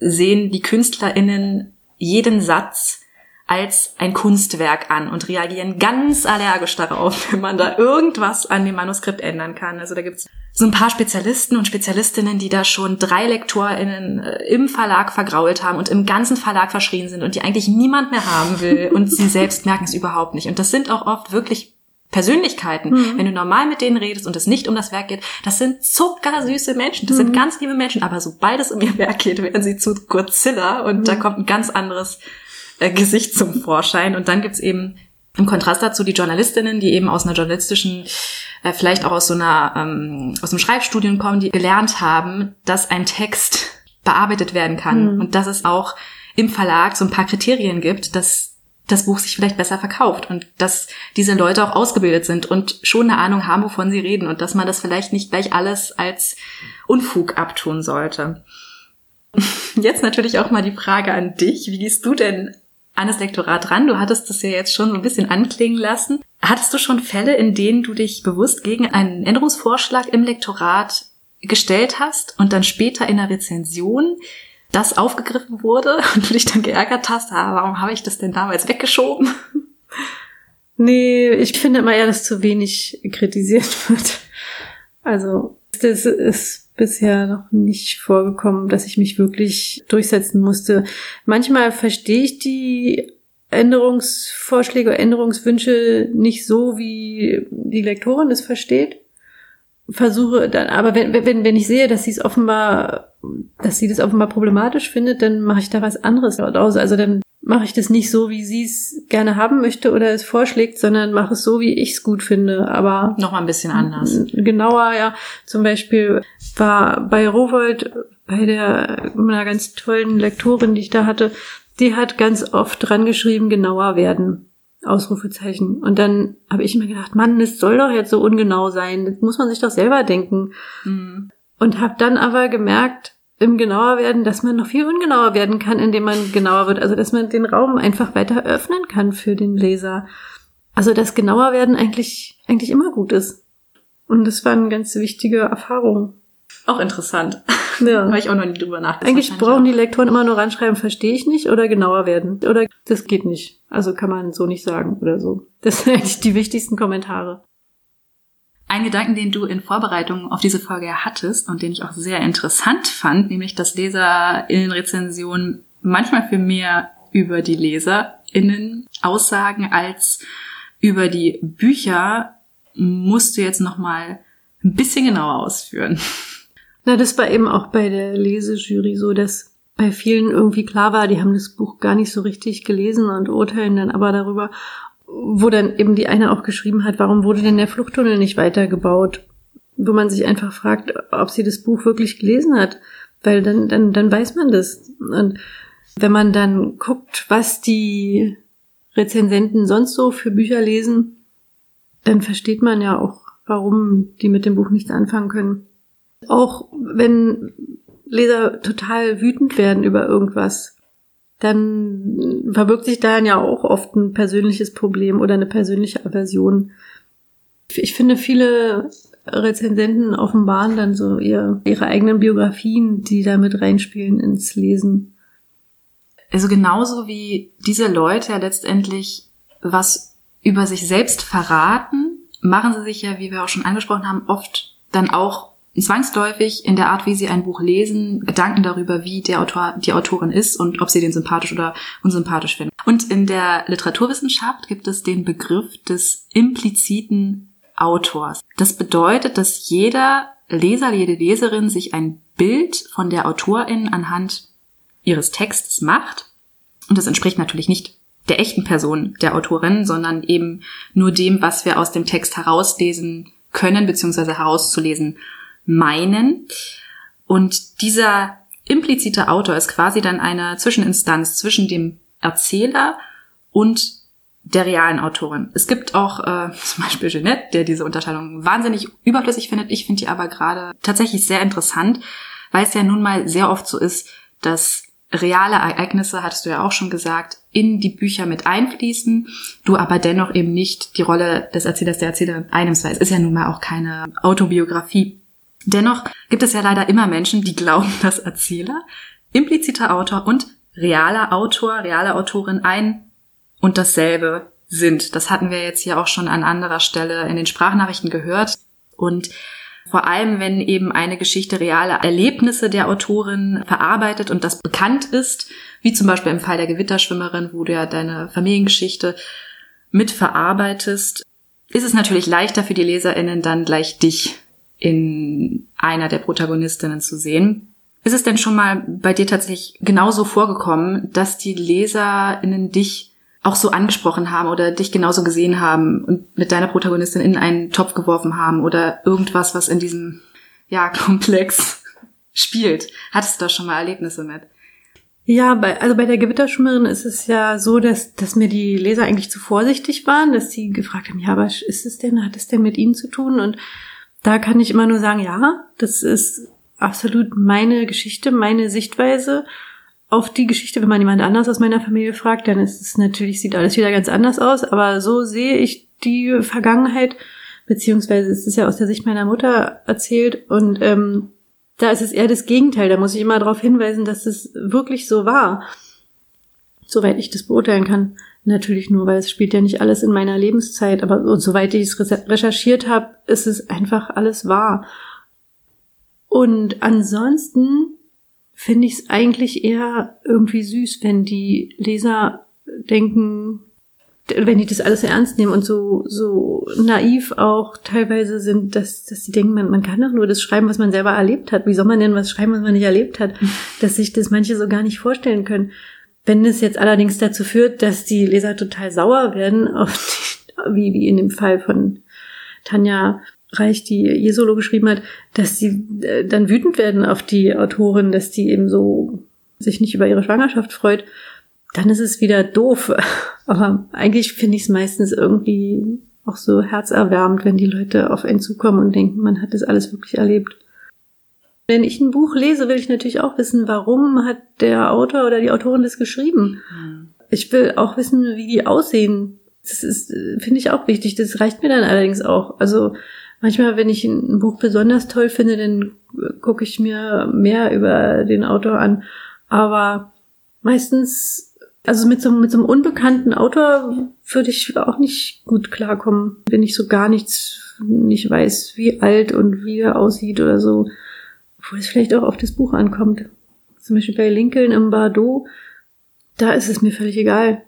sehen die Künstlerinnen jeden Satz als ein Kunstwerk an und reagieren ganz allergisch darauf, wenn man da irgendwas an dem Manuskript ändern kann. Also da gibt's so ein paar Spezialisten und Spezialistinnen, die da schon drei LektorInnen äh, im Verlag vergrault haben und im ganzen Verlag verschrien sind und die eigentlich niemand mehr haben will und sie selbst merken es überhaupt nicht. Und das sind auch oft wirklich Persönlichkeiten, mhm. wenn du normal mit denen redest und es nicht um das Werk geht, das sind zuckersüße Menschen, das mhm. sind ganz liebe Menschen, aber sobald es um ihr Werk geht, werden sie zu Godzilla und mhm. da kommt ein ganz anderes äh, Gesicht zum Vorschein und dann gibt's eben im Kontrast dazu die Journalistinnen, die eben aus einer journalistischen, äh, vielleicht auch aus so einer, ähm, aus einem Schreibstudium kommen, die gelernt haben, dass ein Text bearbeitet werden kann mhm. und dass es auch im Verlag so ein paar Kriterien gibt, dass das Buch sich vielleicht besser verkauft und dass diese Leute auch ausgebildet sind und schon eine Ahnung haben, wovon sie reden und dass man das vielleicht nicht gleich alles als Unfug abtun sollte. Jetzt natürlich auch mal die Frage an dich. Wie gehst du denn an das Lektorat ran? Du hattest das ja jetzt schon so ein bisschen anklingen lassen. Hattest du schon Fälle, in denen du dich bewusst gegen einen Änderungsvorschlag im Lektorat gestellt hast und dann später in der Rezension das aufgegriffen wurde und du dich dann geärgert hast, ah, warum habe ich das denn damals weggeschoben? Nee, ich finde immer eher, dass zu wenig kritisiert wird. Also, das ist bisher noch nicht vorgekommen, dass ich mich wirklich durchsetzen musste. Manchmal verstehe ich die Änderungsvorschläge, Änderungswünsche nicht so, wie die Lektorin es versteht. Versuche dann, aber wenn, wenn, wenn ich sehe, dass sie es offenbar, dass sie das offenbar problematisch findet, dann mache ich da was anderes daraus. Also dann mache ich das nicht so, wie sie es gerne haben möchte oder es vorschlägt, sondern mache es so, wie ich es gut finde. Aber noch mal ein bisschen anders. Genauer, ja. Zum Beispiel war bei Rowold, bei der einer ganz tollen Lektorin, die ich da hatte, die hat ganz oft dran geschrieben, genauer werden. Ausrufezeichen. Und dann habe ich mir gedacht, Mann, das soll doch jetzt so ungenau sein. Das muss man sich doch selber denken. Mhm. Und habe dann aber gemerkt, im genauer werden, dass man noch viel ungenauer werden kann, indem man genauer wird. Also dass man den Raum einfach weiter öffnen kann für den Leser. Also dass genauer werden eigentlich, eigentlich immer gut ist. Und das war eine ganz wichtige Erfahrung. Auch interessant. Ja. Habe ich auch noch nie drüber nachgedacht. Eigentlich brauchen die Lektoren immer nur ranschreiben, verstehe ich nicht oder genauer werden. Oder das geht nicht. Also kann man so nicht sagen oder so. Das sind eigentlich die wichtigsten Kommentare. Ein Gedanken, den du in Vorbereitung auf diese Folge hattest und den ich auch sehr interessant fand, nämlich dass LeserInnen-Rezensionen manchmal für mehr über die LeserInnen aussagen als über die Bücher, musst du jetzt nochmal ein bisschen genauer ausführen. Na, das war eben auch bei der Lesejury so, dass bei vielen irgendwie klar war, die haben das Buch gar nicht so richtig gelesen und urteilen dann aber darüber, wo dann eben die eine auch geschrieben hat, warum wurde denn der Fluchttunnel nicht weitergebaut? Wo man sich einfach fragt, ob sie das Buch wirklich gelesen hat, weil dann, dann, dann weiß man das. Und wenn man dann guckt, was die Rezensenten sonst so für Bücher lesen, dann versteht man ja auch, warum die mit dem Buch nichts anfangen können. Auch wenn Leser total wütend werden über irgendwas, dann verbirgt sich darin ja auch oft ein persönliches Problem oder eine persönliche Aversion. Ich finde, viele Rezensenten offenbaren dann so ihr, ihre eigenen Biografien, die da mit reinspielen ins Lesen. Also genauso wie diese Leute ja letztendlich was über sich selbst verraten, machen sie sich ja, wie wir auch schon angesprochen haben, oft dann auch zwangsläufig in der Art, wie sie ein Buch lesen, Gedanken darüber, wie der Autor, die Autorin ist und ob sie den sympathisch oder unsympathisch finden. Und in der Literaturwissenschaft gibt es den Begriff des impliziten Autors. Das bedeutet, dass jeder Leser, jede Leserin sich ein Bild von der Autorin anhand ihres Textes macht. Und das entspricht natürlich nicht der echten Person der Autorin, sondern eben nur dem, was wir aus dem Text herauslesen können, beziehungsweise herauszulesen meinen. Und dieser implizite Autor ist quasi dann eine Zwischeninstanz zwischen dem Erzähler und der realen Autorin. Es gibt auch äh, zum Beispiel Jeanette, der diese Unterscheidung wahnsinnig überflüssig findet. Ich finde die aber gerade tatsächlich sehr interessant, weil es ja nun mal sehr oft so ist, dass reale Ereignisse, hattest du ja auch schon gesagt, in die Bücher mit einfließen, du aber dennoch eben nicht die Rolle des Erzählers, der Erzählerin einnimmst, weil es ist ja nun mal auch keine Autobiografie. Dennoch gibt es ja leider immer Menschen, die glauben, dass Erzähler, impliziter Autor und realer Autor, reale Autorin ein und dasselbe sind. Das hatten wir jetzt hier auch schon an anderer Stelle in den Sprachnachrichten gehört. Und vor allem, wenn eben eine Geschichte reale Erlebnisse der Autorin verarbeitet und das bekannt ist, wie zum Beispiel im Fall der Gewitterschwimmerin, wo du ja deine Familiengeschichte mit verarbeitest, ist es natürlich leichter für die LeserInnen dann gleich dich in einer der Protagonistinnen zu sehen. Ist es denn schon mal bei dir tatsächlich genauso vorgekommen, dass die LeserInnen dich auch so angesprochen haben oder dich genauso gesehen haben und mit deiner Protagonistin in einen Topf geworfen haben oder irgendwas, was in diesem, ja, Komplex spielt? Hattest du da schon mal Erlebnisse mit? Ja, bei, also bei der Gewitterschwimmerin ist es ja so, dass, dass mir die Leser eigentlich zu vorsichtig waren, dass sie gefragt haben, ja, was ist es denn, hat es denn mit ihnen zu tun? Und da kann ich immer nur sagen, ja, das ist absolut meine Geschichte, meine Sichtweise auf die Geschichte. Wenn man jemand anders aus meiner Familie fragt, dann ist es natürlich, sieht alles wieder ganz anders aus, aber so sehe ich die Vergangenheit, beziehungsweise es ist ja aus der Sicht meiner Mutter erzählt und ähm, da ist es eher das Gegenteil. Da muss ich immer darauf hinweisen, dass es wirklich so war, soweit ich das beurteilen kann. Natürlich nur, weil es spielt ja nicht alles in meiner Lebenszeit, aber soweit ich es recherchiert habe, ist es einfach alles wahr. Und ansonsten finde ich es eigentlich eher irgendwie süß, wenn die Leser denken, wenn die das alles ernst nehmen und so, so naiv auch teilweise sind, dass, dass sie denken, man, man kann doch nur das schreiben, was man selber erlebt hat. Wie soll man denn was schreiben, was man nicht erlebt hat? Dass sich das manche so gar nicht vorstellen können. Wenn es jetzt allerdings dazu führt, dass die Leser total sauer werden, die, wie, wie in dem Fall von Tanja Reich, die Jesolo geschrieben hat, dass sie äh, dann wütend werden auf die Autorin, dass die eben so sich nicht über ihre Schwangerschaft freut, dann ist es wieder doof. Aber eigentlich finde ich es meistens irgendwie auch so herzerwärmend, wenn die Leute auf einen zukommen und denken, man hat das alles wirklich erlebt. Wenn ich ein Buch lese, will ich natürlich auch wissen, warum hat der Autor oder die Autorin das geschrieben. Mhm. Ich will auch wissen, wie die aussehen. Das ist, finde ich auch wichtig. Das reicht mir dann allerdings auch. Also manchmal, wenn ich ein Buch besonders toll finde, dann gucke ich mir mehr über den Autor an. Aber meistens Also mit so, mit so einem unbekannten Autor würde ich auch nicht gut klarkommen, wenn ich so gar nichts, nicht weiß, wie alt und wie er aussieht oder so. Obwohl es vielleicht auch auf das Buch ankommt. Zum Beispiel bei Lincoln im Bardo, da ist es mir völlig egal,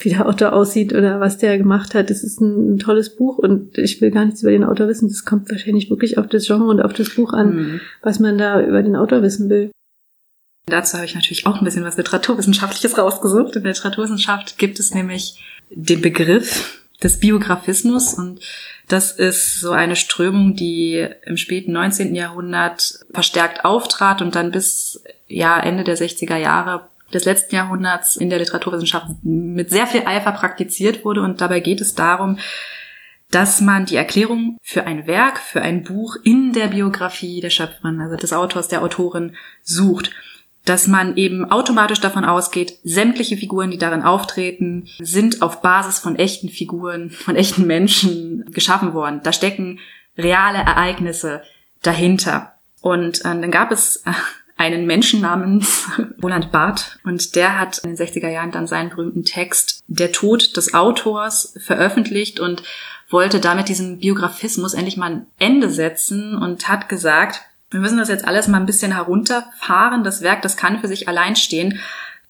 wie der Autor aussieht oder was der gemacht hat. Es ist ein, ein, tolles Buch und ich will gar nichts über den Autor wissen. Das kommt wahrscheinlich wirklich auf das Genre und auf das Buch an, mhm. was man da über den Autor wissen will. Dazu habe ich natürlich auch ein bisschen was Literaturwissenschaftliches rausgesucht. In der Literaturwissenschaft gibt es nämlich den Begriff des Biografismus und das ist so eine Strömung, die im späten 19. Jahrhundert verstärkt auftrat und dann bis ja Ende der 60er Jahre des letzten Jahrhunderts in der Literaturwissenschaft mit sehr viel Eifer praktiziert wurde und dabei geht es darum, dass man die Erklärung für ein Werk, für ein Buch in der Biografie der Schöpferin, also des Autors, der Autorin sucht dass man eben automatisch davon ausgeht, sämtliche Figuren, die darin auftreten, sind auf Basis von echten Figuren, von echten Menschen geschaffen worden. Da stecken reale Ereignisse dahinter. Und äh, dann gab es äh, einen Menschen namens Roland Barth und der hat in den 60er Jahren dann seinen berühmten Text Der Tod des Autors veröffentlicht und wollte damit diesem Biografismus endlich mal ein Ende setzen und hat gesagt, wir müssen das jetzt alles mal ein bisschen herunterfahren. Das Werk, das kann für sich allein stehen.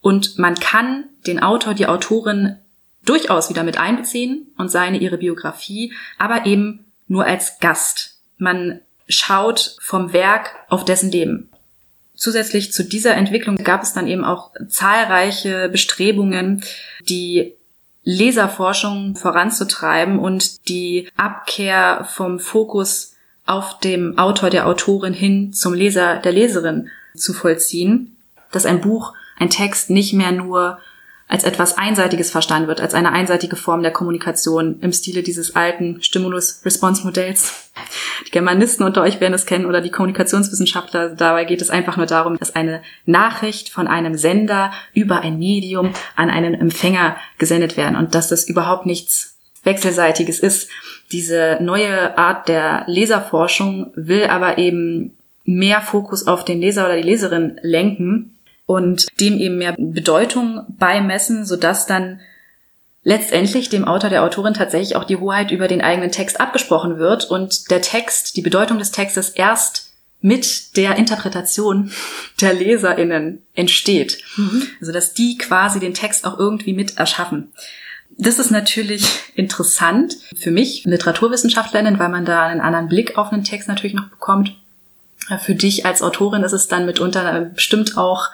Und man kann den Autor, die Autorin durchaus wieder mit einbeziehen und seine, ihre Biografie, aber eben nur als Gast. Man schaut vom Werk auf dessen Leben. Zusätzlich zu dieser Entwicklung gab es dann eben auch zahlreiche Bestrebungen, die Leserforschung voranzutreiben und die Abkehr vom Fokus auf dem Autor, der Autorin hin zum Leser, der Leserin zu vollziehen, dass ein Buch, ein Text nicht mehr nur als etwas Einseitiges verstanden wird, als eine einseitige Form der Kommunikation im Stile dieses alten Stimulus-Response-Modells. Die Germanisten unter euch werden es kennen oder die Kommunikationswissenschaftler. Dabei geht es einfach nur darum, dass eine Nachricht von einem Sender über ein Medium an einen Empfänger gesendet werden und dass das überhaupt nichts Wechselseitiges ist. Diese neue Art der Leserforschung will aber eben mehr Fokus auf den Leser oder die Leserin lenken und dem eben mehr Bedeutung beimessen, sodass dann letztendlich dem Autor, der Autorin tatsächlich auch die Hoheit über den eigenen Text abgesprochen wird und der Text, die Bedeutung des Textes erst mit der Interpretation der LeserInnen entsteht. Mhm. Also dass die quasi den Text auch irgendwie mit erschaffen. Das ist natürlich interessant für mich, Literaturwissenschaftlerin, weil man da einen anderen Blick auf einen Text natürlich noch bekommt. Für dich als Autorin ist es dann mitunter bestimmt auch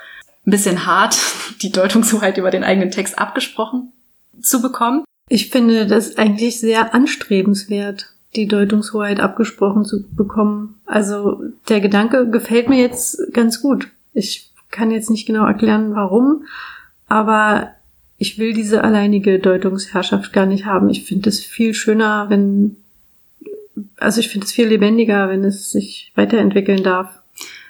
ein bisschen hart, die Deutungshoheit über den eigenen Text abgesprochen zu bekommen. Ich finde das eigentlich sehr anstrebenswert, die Deutungshoheit abgesprochen zu bekommen. Also der Gedanke gefällt mir jetzt ganz gut. Ich kann jetzt nicht genau erklären, warum, aber ich will diese alleinige Deutungsherrschaft gar nicht haben. Ich finde es viel schöner, wenn, also ich finde es viel lebendiger, wenn es sich weiterentwickeln darf.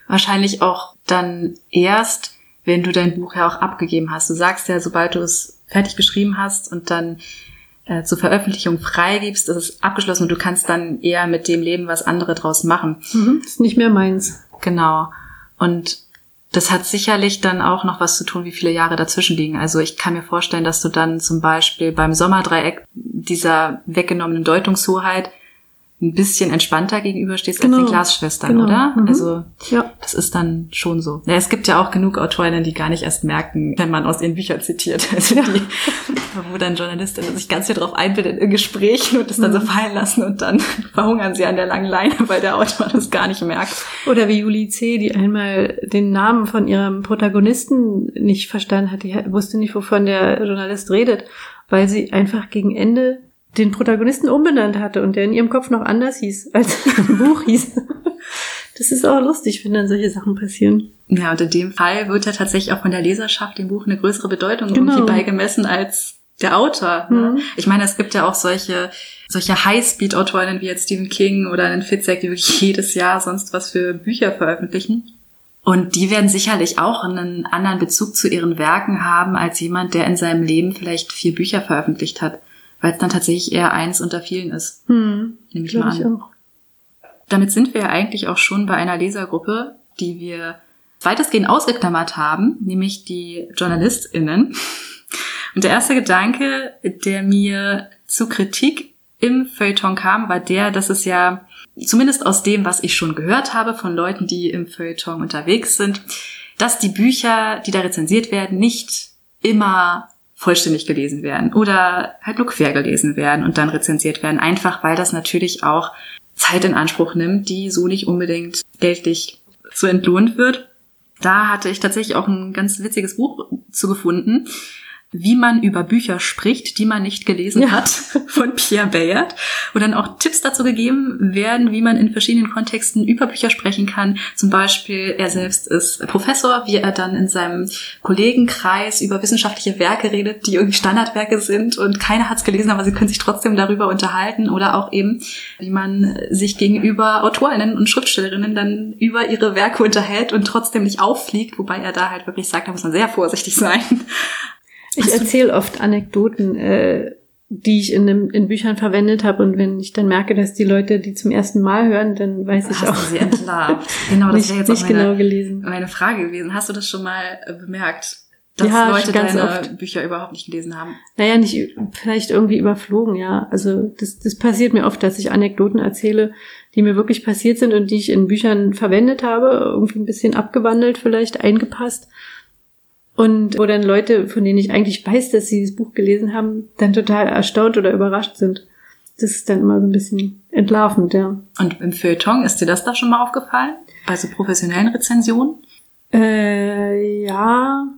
Wahrscheinlich auch dann erst, wenn du dein Buch ja auch abgegeben hast. Du sagst ja, sobald du es fertig geschrieben hast und dann äh, zur Veröffentlichung freigibst, ist es abgeschlossen und du kannst dann eher mit dem leben, was andere draus machen. Mhm, ist nicht mehr meins. Genau. Und das hat sicherlich dann auch noch was zu tun, wie viele Jahre dazwischen liegen. Also ich kann mir vorstellen, dass du dann zum Beispiel beim Sommerdreieck dieser weggenommenen Deutungshoheit ein bisschen entspannter gegenüberstehst genau. als den Glasschwestern, genau. oder? Mhm. Also ja. das ist dann schon so. Ja, es gibt ja auch genug Autorinnen, die gar nicht erst merken, wenn man aus ihren Büchern zitiert. Also ja. die, wo dann Journalistinnen sich ganz viel drauf einbilden in Gesprächen und das dann mhm. so fallen lassen und dann verhungern sie an der langen Leine, weil der Autor das gar nicht merkt. Oder wie Julie C., die einmal den Namen von ihrem Protagonisten nicht verstanden hat. Die wusste nicht, wovon der Journalist redet, weil sie einfach gegen Ende den Protagonisten umbenannt hatte und der in ihrem Kopf noch anders hieß, als im Buch hieß. Das ist auch lustig, wenn dann solche Sachen passieren. Ja, und in dem Fall wird ja tatsächlich auch von der Leserschaft dem Buch eine größere Bedeutung genau. irgendwie beigemessen als der Autor. Ne? Mhm. Ich meine, es gibt ja auch solche, solche Highspeed-Autorinnen wie jetzt Stephen King oder einen Fitzek, die wirklich jedes Jahr sonst was für Bücher veröffentlichen. Und die werden sicherlich auch einen anderen Bezug zu ihren Werken haben als jemand, der in seinem Leben vielleicht vier Bücher veröffentlicht hat weil es dann tatsächlich eher eins unter vielen ist. Hm, Nehme ich mal an. Ich auch. Damit sind wir ja eigentlich auch schon bei einer Lesergruppe, die wir weitestgehend ausgeklammert haben, nämlich die JournalistInnen. Und der erste Gedanke, der mir zu Kritik im Feuilleton kam, war der, dass es ja, zumindest aus dem, was ich schon gehört habe von Leuten, die im Feuilleton unterwegs sind, dass die Bücher, die da rezensiert werden, nicht immer vollständig gelesen werden oder halt nur quer gelesen werden und dann rezensiert werden. Einfach weil das natürlich auch Zeit in Anspruch nimmt, die so nicht unbedingt geldlich so entlohnt wird. Da hatte ich tatsächlich auch ein ganz witziges Buch zu gefunden wie man über Bücher spricht, die man nicht gelesen ja. hat, von Pierre Bayard, wo dann auch Tipps dazu gegeben werden, wie man in verschiedenen Kontexten über Bücher sprechen kann. Zum Beispiel, er selbst ist Professor, wie er dann in seinem Kollegenkreis über wissenschaftliche Werke redet, die irgendwie Standardwerke sind und keiner hat es gelesen, aber sie können sich trotzdem darüber unterhalten oder auch eben, wie man sich gegenüber Autorinnen und Schriftstellerinnen dann über ihre Werke unterhält und trotzdem nicht auffliegt, wobei er da halt wirklich sagt, da muss man sehr vorsichtig sein. Ich erzähle oft Anekdoten, äh, die ich in, dem, in Büchern verwendet habe und wenn ich dann merke, dass die Leute die zum ersten Mal hören, dann weiß ich Hast auch. Du sie entlarvt. Genau, das wäre jetzt nicht auch meine, genau gelesen. meine Frage gewesen. Hast du das schon mal äh, bemerkt? Dass Ja, Leute ganz deine oft. Bücher überhaupt nicht gelesen haben. Naja, nicht vielleicht irgendwie überflogen, ja. Also das, das passiert mir oft, dass ich Anekdoten erzähle, die mir wirklich passiert sind und die ich in Büchern verwendet habe, irgendwie ein bisschen abgewandelt, vielleicht eingepasst. Und wo dann Leute, von denen ich eigentlich weiß, dass sie das Buch gelesen haben, dann total erstaunt oder überrascht sind. Das ist dann immer so ein bisschen entlarvend, ja. Und im Feuilleton, ist dir das da schon mal aufgefallen? Bei so professionellen Rezensionen? Äh, ja,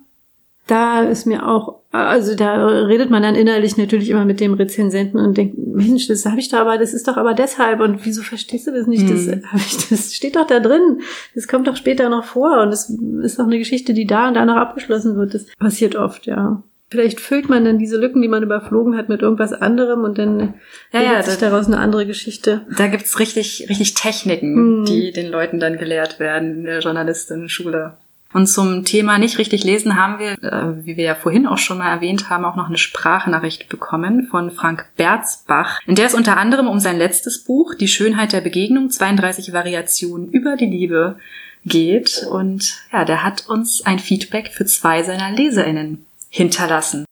da ist mir auch, also da redet man dann innerlich natürlich immer mit dem Rezensenten und denkt, Mensch, das habe ich da aber, das ist doch aber deshalb und wieso verstehst du das nicht? Das, Hm. hab ich, das steht doch da drin. Das kommt doch später noch vor und das ist doch eine Geschichte, die da und da noch abgeschlossen wird. Das passiert oft, ja. Vielleicht füllt man dann diese Lücken, die man überflogen hat, mit irgendwas anderem und dann Ja, ja, sich da- daraus eine andere Geschichte. Da gibt's richtig, richtig Techniken, Hm. die den Leuten dann gelehrt werden in der Journalistinnen-Schule. Und zum Thema nicht richtig lesen haben wir, äh, wie wir ja vorhin auch schon mal erwähnt haben, auch noch eine Sprachnachricht bekommen von Frank Berzbach, in der es unter anderem um sein letztes Buch, Die Schönheit der Begegnung, 32 Variationen über die Liebe geht. Und ja, der hat uns ein Feedback für zwei seiner LeserInnen hinterlassen.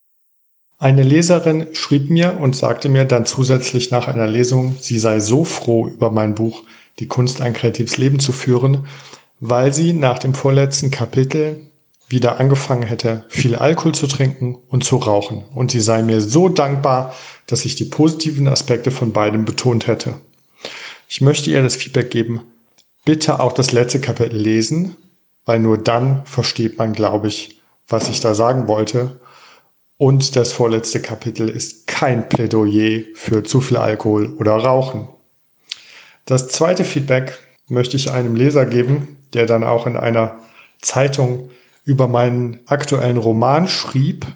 Eine Leserin schrieb mir und sagte mir dann zusätzlich nach einer Lesung, sie sei so froh über mein Buch Die Kunst, ein kreatives Leben zu führen, weil sie nach dem vorletzten Kapitel wieder angefangen hätte, viel Alkohol zu trinken und zu rauchen. Und sie sei mir so dankbar, dass ich die positiven Aspekte von beidem betont hätte. Ich möchte ihr das Feedback geben, bitte auch das letzte Kapitel lesen, weil nur dann versteht man, glaube ich, was ich da sagen wollte. Und das vorletzte Kapitel ist kein Plädoyer für zu viel Alkohol oder Rauchen. Das zweite Feedback möchte ich einem Leser geben, der dann auch in einer Zeitung über meinen aktuellen Roman schrieb.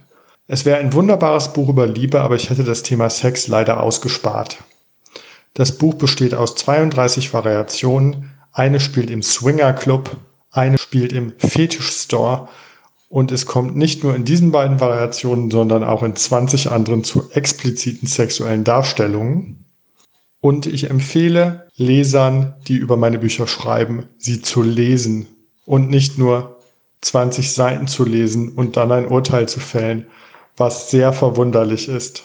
Es wäre ein wunderbares Buch über Liebe, aber ich hätte das Thema Sex leider ausgespart. Das Buch besteht aus 32 Variationen. Eine spielt im Swinger Club, eine spielt im Fetisch Store und es kommt nicht nur in diesen beiden Variationen, sondern auch in 20 anderen zu expliziten sexuellen Darstellungen. Und ich empfehle Lesern, die über meine Bücher schreiben, sie zu lesen und nicht nur 20 Seiten zu lesen und dann ein Urteil zu fällen, was sehr verwunderlich ist.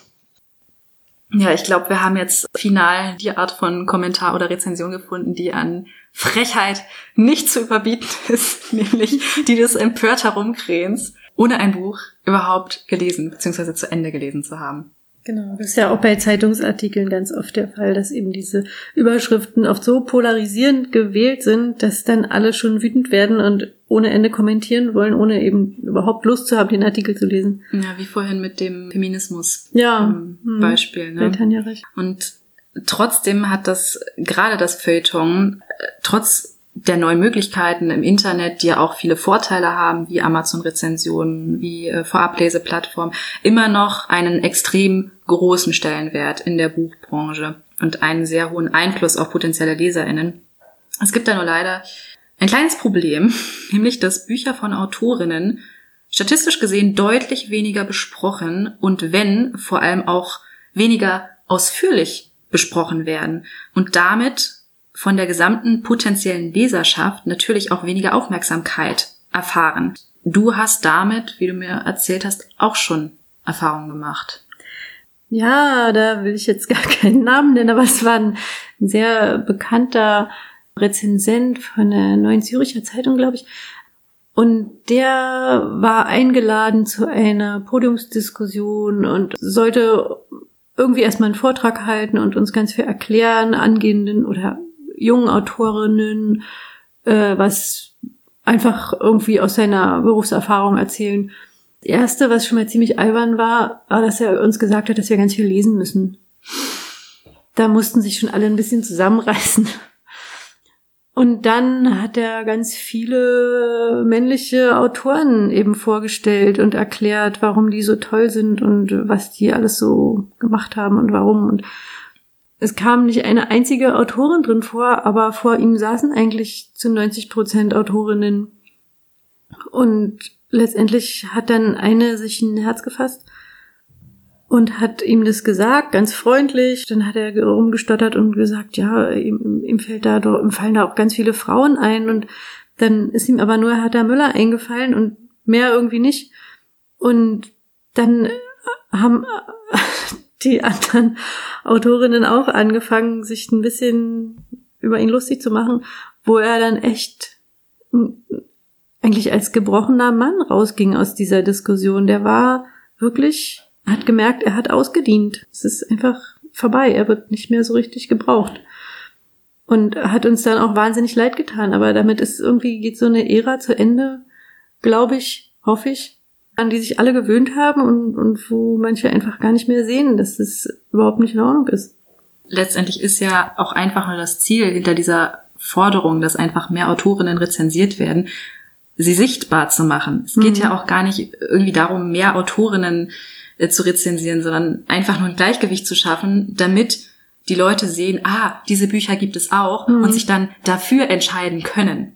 Ja, ich glaube, wir haben jetzt final die Art von Kommentar oder Rezension gefunden, die an Frechheit nicht zu überbieten ist, nämlich die des empört Herumkrähens, ohne ein Buch überhaupt gelesen bzw. zu Ende gelesen zu haben. Genau, das ist ja auch bei Zeitungsartikeln ganz oft der Fall, dass eben diese Überschriften oft so polarisierend gewählt sind, dass dann alle schon wütend werden und ohne Ende kommentieren wollen, ohne eben überhaupt Lust zu haben, den Artikel zu lesen. Ja, wie vorhin mit dem Feminismus Ja, ähm, hm. Beispiel. Bei Ne? Tanja recht. Und trotzdem hat das, gerade das Feuilleton, äh, trotz der neuen Möglichkeiten im Internet, die ja auch viele Vorteile haben, wie Amazon-Rezensionen, wie äh, Vorableseplattformen, immer noch einen extrem großen Stellenwert in der Buchbranche und einen sehr hohen Einfluss auf potenzielle LeserInnen. Es gibt da nur leider ein kleines Problem, nämlich dass Bücher von Autorinnen statistisch gesehen deutlich weniger besprochen und wenn vor allem auch weniger ausführlich besprochen werden und damit von der gesamten potenziellen Leserschaft natürlich auch weniger Aufmerksamkeit erfahren. Du hast damit, wie du mir erzählt hast, auch schon Erfahrungen gemacht. Ja, da will ich jetzt gar keinen Namen nennen, aber es war ein sehr bekannter Rezensent von der Neuen Züricher Zeitung, glaube ich. Und der war eingeladen zu einer Podiumsdiskussion und sollte irgendwie erstmal einen Vortrag halten und uns ganz viel erklären, angehenden oder jungen Autorinnen, äh, was einfach irgendwie aus seiner Berufserfahrung erzählen. Das erste, was schon mal ziemlich albern war, war, dass er uns gesagt hat, dass wir ganz viel lesen müssen. Da mussten sich schon alle ein bisschen zusammenreißen. Und dann hat er ganz viele männliche Autoren eben vorgestellt und erklärt, warum die so toll sind und was die alles so gemacht haben und warum. Und es kam nicht eine einzige Autorin drin vor, aber vor ihm saßen eigentlich zu 90 Prozent Autorinnen. Und letztendlich hat dann eine sich ein Herz gefasst und hat ihm das gesagt, ganz freundlich. Dann hat er rumgestottert und gesagt, ja, ihm, ihm fällt da, ihm fallen da auch ganz viele Frauen ein. Und dann ist ihm aber nur Hertha Müller eingefallen und mehr irgendwie nicht. Und dann haben die anderen Autorinnen auch angefangen, sich ein bisschen über ihn lustig zu machen, wo er dann echt eigentlich als gebrochener Mann rausging aus dieser Diskussion. Der war wirklich hat gemerkt, er hat ausgedient. Es ist einfach vorbei. Er wird nicht mehr so richtig gebraucht. Und hat uns dann auch wahnsinnig leid getan. Aber damit ist irgendwie, geht so eine Ära zu Ende, glaube ich, hoffe ich, an die sich alle gewöhnt haben und, und wo manche einfach gar nicht mehr sehen, dass es überhaupt nicht in Ordnung ist. Letztendlich ist ja auch einfach nur das Ziel hinter dieser Forderung, dass einfach mehr Autorinnen rezensiert werden, sie sichtbar zu machen. Es geht mhm. ja auch gar nicht irgendwie darum, mehr Autorinnen äh, zu rezensieren, sondern einfach nur ein Gleichgewicht zu schaffen, damit die Leute sehen, ah, diese Bücher gibt es auch mhm. und sich dann dafür entscheiden können.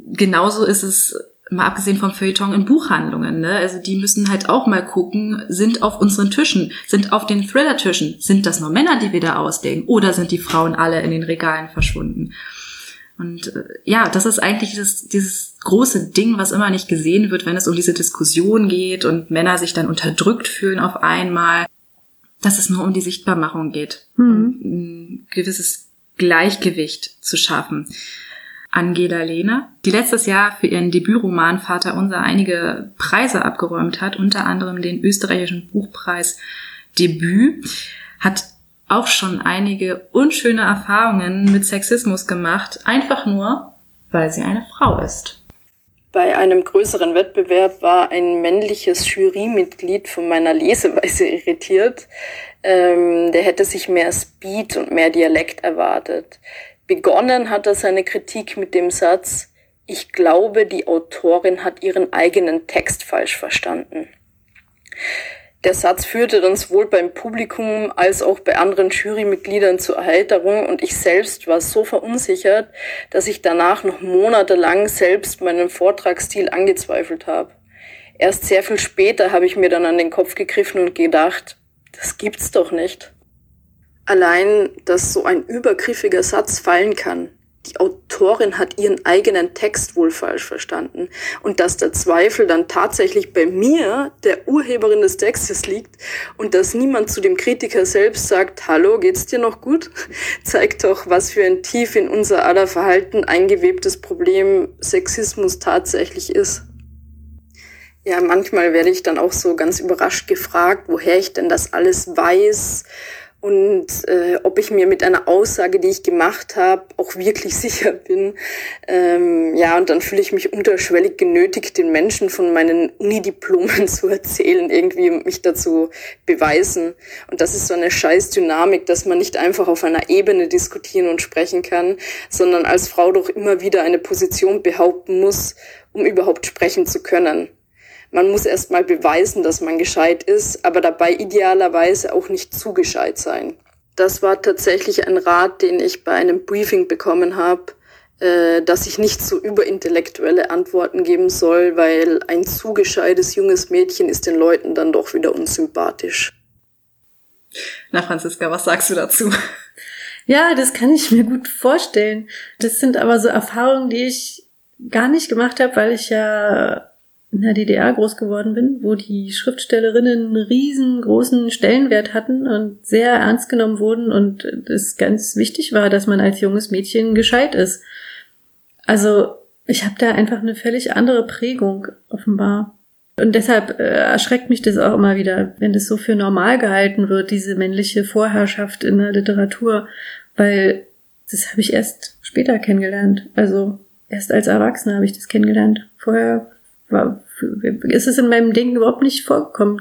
Genauso ist es mal abgesehen vom Feuilleton in Buchhandlungen, ne? Also die müssen halt auch mal gucken, sind auf unseren Tischen, sind auf den Thriller-Tischen, sind das nur Männer, die wir da auslegen, oder sind die Frauen alle in den Regalen verschwunden? Und äh, ja, das ist eigentlich dieses, dieses große Ding, was immer nicht gesehen wird, wenn es um diese Diskussion geht und Männer sich dann unterdrückt fühlen auf einmal, dass es nur um die Sichtbarmachung geht, mhm. ein gewisses Gleichgewicht zu schaffen. Angela Lehner, die letztes Jahr für ihren Debütroman Vater Unser einige Preise abgeräumt hat, unter anderem den österreichischen Buchpreis Debüt, hat auch schon einige unschöne Erfahrungen mit Sexismus gemacht, einfach nur, weil sie eine Frau ist. Bei einem größeren Wettbewerb war ein männliches Jurymitglied von meiner Leseweise irritiert. Ähm, der hätte sich mehr Speed und mehr Dialekt erwartet. Begonnen hat er seine Kritik mit dem Satz, ich glaube, die Autorin hat ihren eigenen Text falsch verstanden. Der Satz führte dann sowohl beim Publikum als auch bei anderen Jurymitgliedern zur Erheiterung und ich selbst war so verunsichert, dass ich danach noch monatelang selbst meinen Vortragsstil angezweifelt habe. Erst sehr viel später habe ich mir dann an den Kopf gegriffen und gedacht, das gibt's doch nicht. Allein, dass so ein übergriffiger Satz fallen kann, die Autorin hat ihren eigenen Text wohl falsch verstanden. Und dass der Zweifel dann tatsächlich bei mir, der Urheberin des Textes, liegt und dass niemand zu dem Kritiker selbst sagt, hallo, geht's dir noch gut, zeigt doch, was für ein tief in unser aller Verhalten eingewebtes Problem Sexismus tatsächlich ist. Ja, manchmal werde ich dann auch so ganz überrascht gefragt, woher ich denn das alles weiß und äh, ob ich mir mit einer Aussage, die ich gemacht habe, auch wirklich sicher bin. Ähm, ja, und dann fühle ich mich unterschwellig genötigt, den Menschen von meinen Unidiplomen zu erzählen, irgendwie mich dazu beweisen. Und das ist so eine scheiß Dynamik, dass man nicht einfach auf einer Ebene diskutieren und sprechen kann, sondern als Frau doch immer wieder eine Position behaupten muss, um überhaupt sprechen zu können. Man muss erst mal beweisen, dass man gescheit ist, aber dabei idealerweise auch nicht zu gescheit sein. Das war tatsächlich ein Rat, den ich bei einem Briefing bekommen habe, äh, dass ich nicht so überintellektuelle Antworten geben soll, weil ein zu gescheites junges Mädchen ist den Leuten dann doch wieder unsympathisch. Na, Franziska, was sagst du dazu? Ja, das kann ich mir gut vorstellen. Das sind aber so Erfahrungen, die ich gar nicht gemacht habe, weil ich ja in der DDR groß geworden bin, wo die Schriftstellerinnen einen riesengroßen Stellenwert hatten und sehr ernst genommen wurden und es ganz wichtig war, dass man als junges Mädchen gescheit ist. Also ich habe da einfach eine völlig andere Prägung offenbar. Und deshalb äh, erschreckt mich das auch immer wieder, wenn das so für normal gehalten wird, diese männliche Vorherrschaft in der Literatur, weil das habe ich erst später kennengelernt. Also erst als Erwachsener habe ich das kennengelernt. Vorher ist es in meinem Ding überhaupt nicht vorgekommen.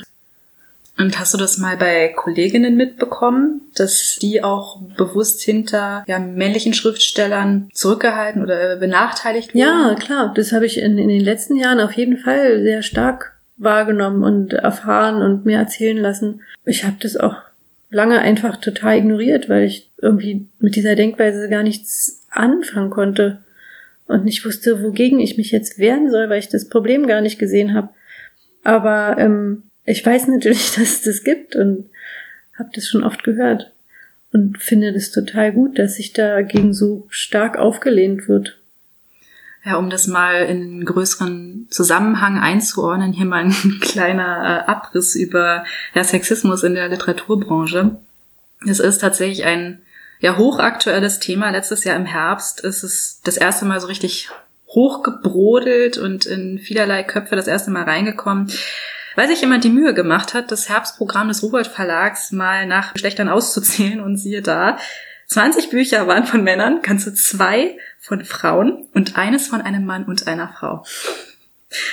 Und hast du das mal bei Kolleginnen mitbekommen, dass die auch bewusst hinter ja, männlichen Schriftstellern zurückgehalten oder benachteiligt wurden? Ja, klar. Das habe ich in, in den letzten Jahren auf jeden Fall sehr stark wahrgenommen und erfahren und mir erzählen lassen. Ich habe das auch lange einfach total ignoriert, weil ich irgendwie mit dieser Denkweise gar nichts anfangen konnte und nicht wusste, wogegen ich mich jetzt wehren soll, weil ich das Problem gar nicht gesehen habe. Aber ähm, ich weiß natürlich, dass es das gibt und habe das schon oft gehört und finde das total gut, dass sich dagegen so stark aufgelehnt wird. Ja, um das mal in größeren Zusammenhang einzuordnen, hier mal ein kleiner äh, Abriss über ja, Sexismus in der Literaturbranche. Es ist tatsächlich ein ja, hochaktuelles Thema. Letztes Jahr im Herbst ist es das erste Mal so richtig hochgebrodelt und in vielerlei Köpfe das erste Mal reingekommen. Weil sich jemand die Mühe gemacht hat, das Herbstprogramm des Robert Verlags mal nach Geschlechtern auszuzählen und siehe da, 20 Bücher waren von Männern, ganze zwei von Frauen und eines von einem Mann und einer Frau.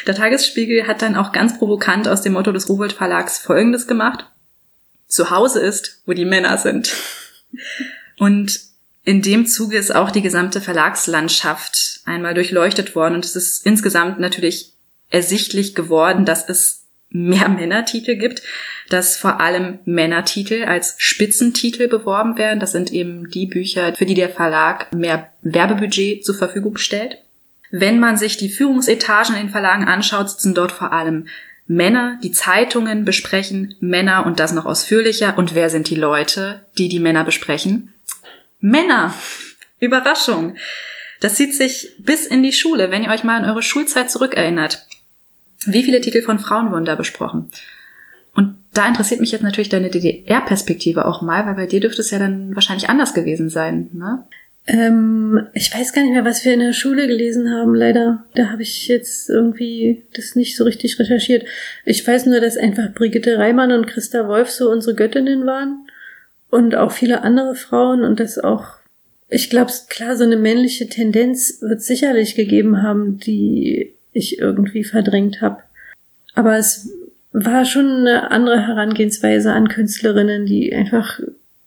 Der Tagesspiegel hat dann auch ganz provokant aus dem Motto des Rowold Verlags Folgendes gemacht. Zu Hause ist, wo die Männer sind. Und in dem Zuge ist auch die gesamte Verlagslandschaft einmal durchleuchtet worden und es ist insgesamt natürlich ersichtlich geworden, dass es mehr Männertitel gibt, dass vor allem Männertitel als Spitzentitel beworben werden. Das sind eben die Bücher, für die der Verlag mehr Werbebudget zur Verfügung stellt. Wenn man sich die Führungsetagen in den Verlagen anschaut, sitzen dort vor allem Männer, die Zeitungen besprechen, Männer und das noch ausführlicher. Und wer sind die Leute, die die Männer besprechen? Männer! Überraschung! Das zieht sich bis in die Schule, wenn ihr euch mal an eure Schulzeit zurückerinnert. Wie viele Titel von Frauen wurden da besprochen? Und da interessiert mich jetzt natürlich deine DDR-Perspektive auch mal, weil bei dir dürfte es ja dann wahrscheinlich anders gewesen sein, ne? Ähm, ich weiß gar nicht mehr, was wir in der Schule gelesen haben, leider. Da habe ich jetzt irgendwie das nicht so richtig recherchiert. Ich weiß nur, dass einfach Brigitte Reimann und Christa Wolf so unsere Göttinnen waren. Und auch viele andere Frauen und das auch, ich glaube, klar, so eine männliche Tendenz wird sicherlich gegeben haben, die ich irgendwie verdrängt habe. Aber es war schon eine andere Herangehensweise an Künstlerinnen, die einfach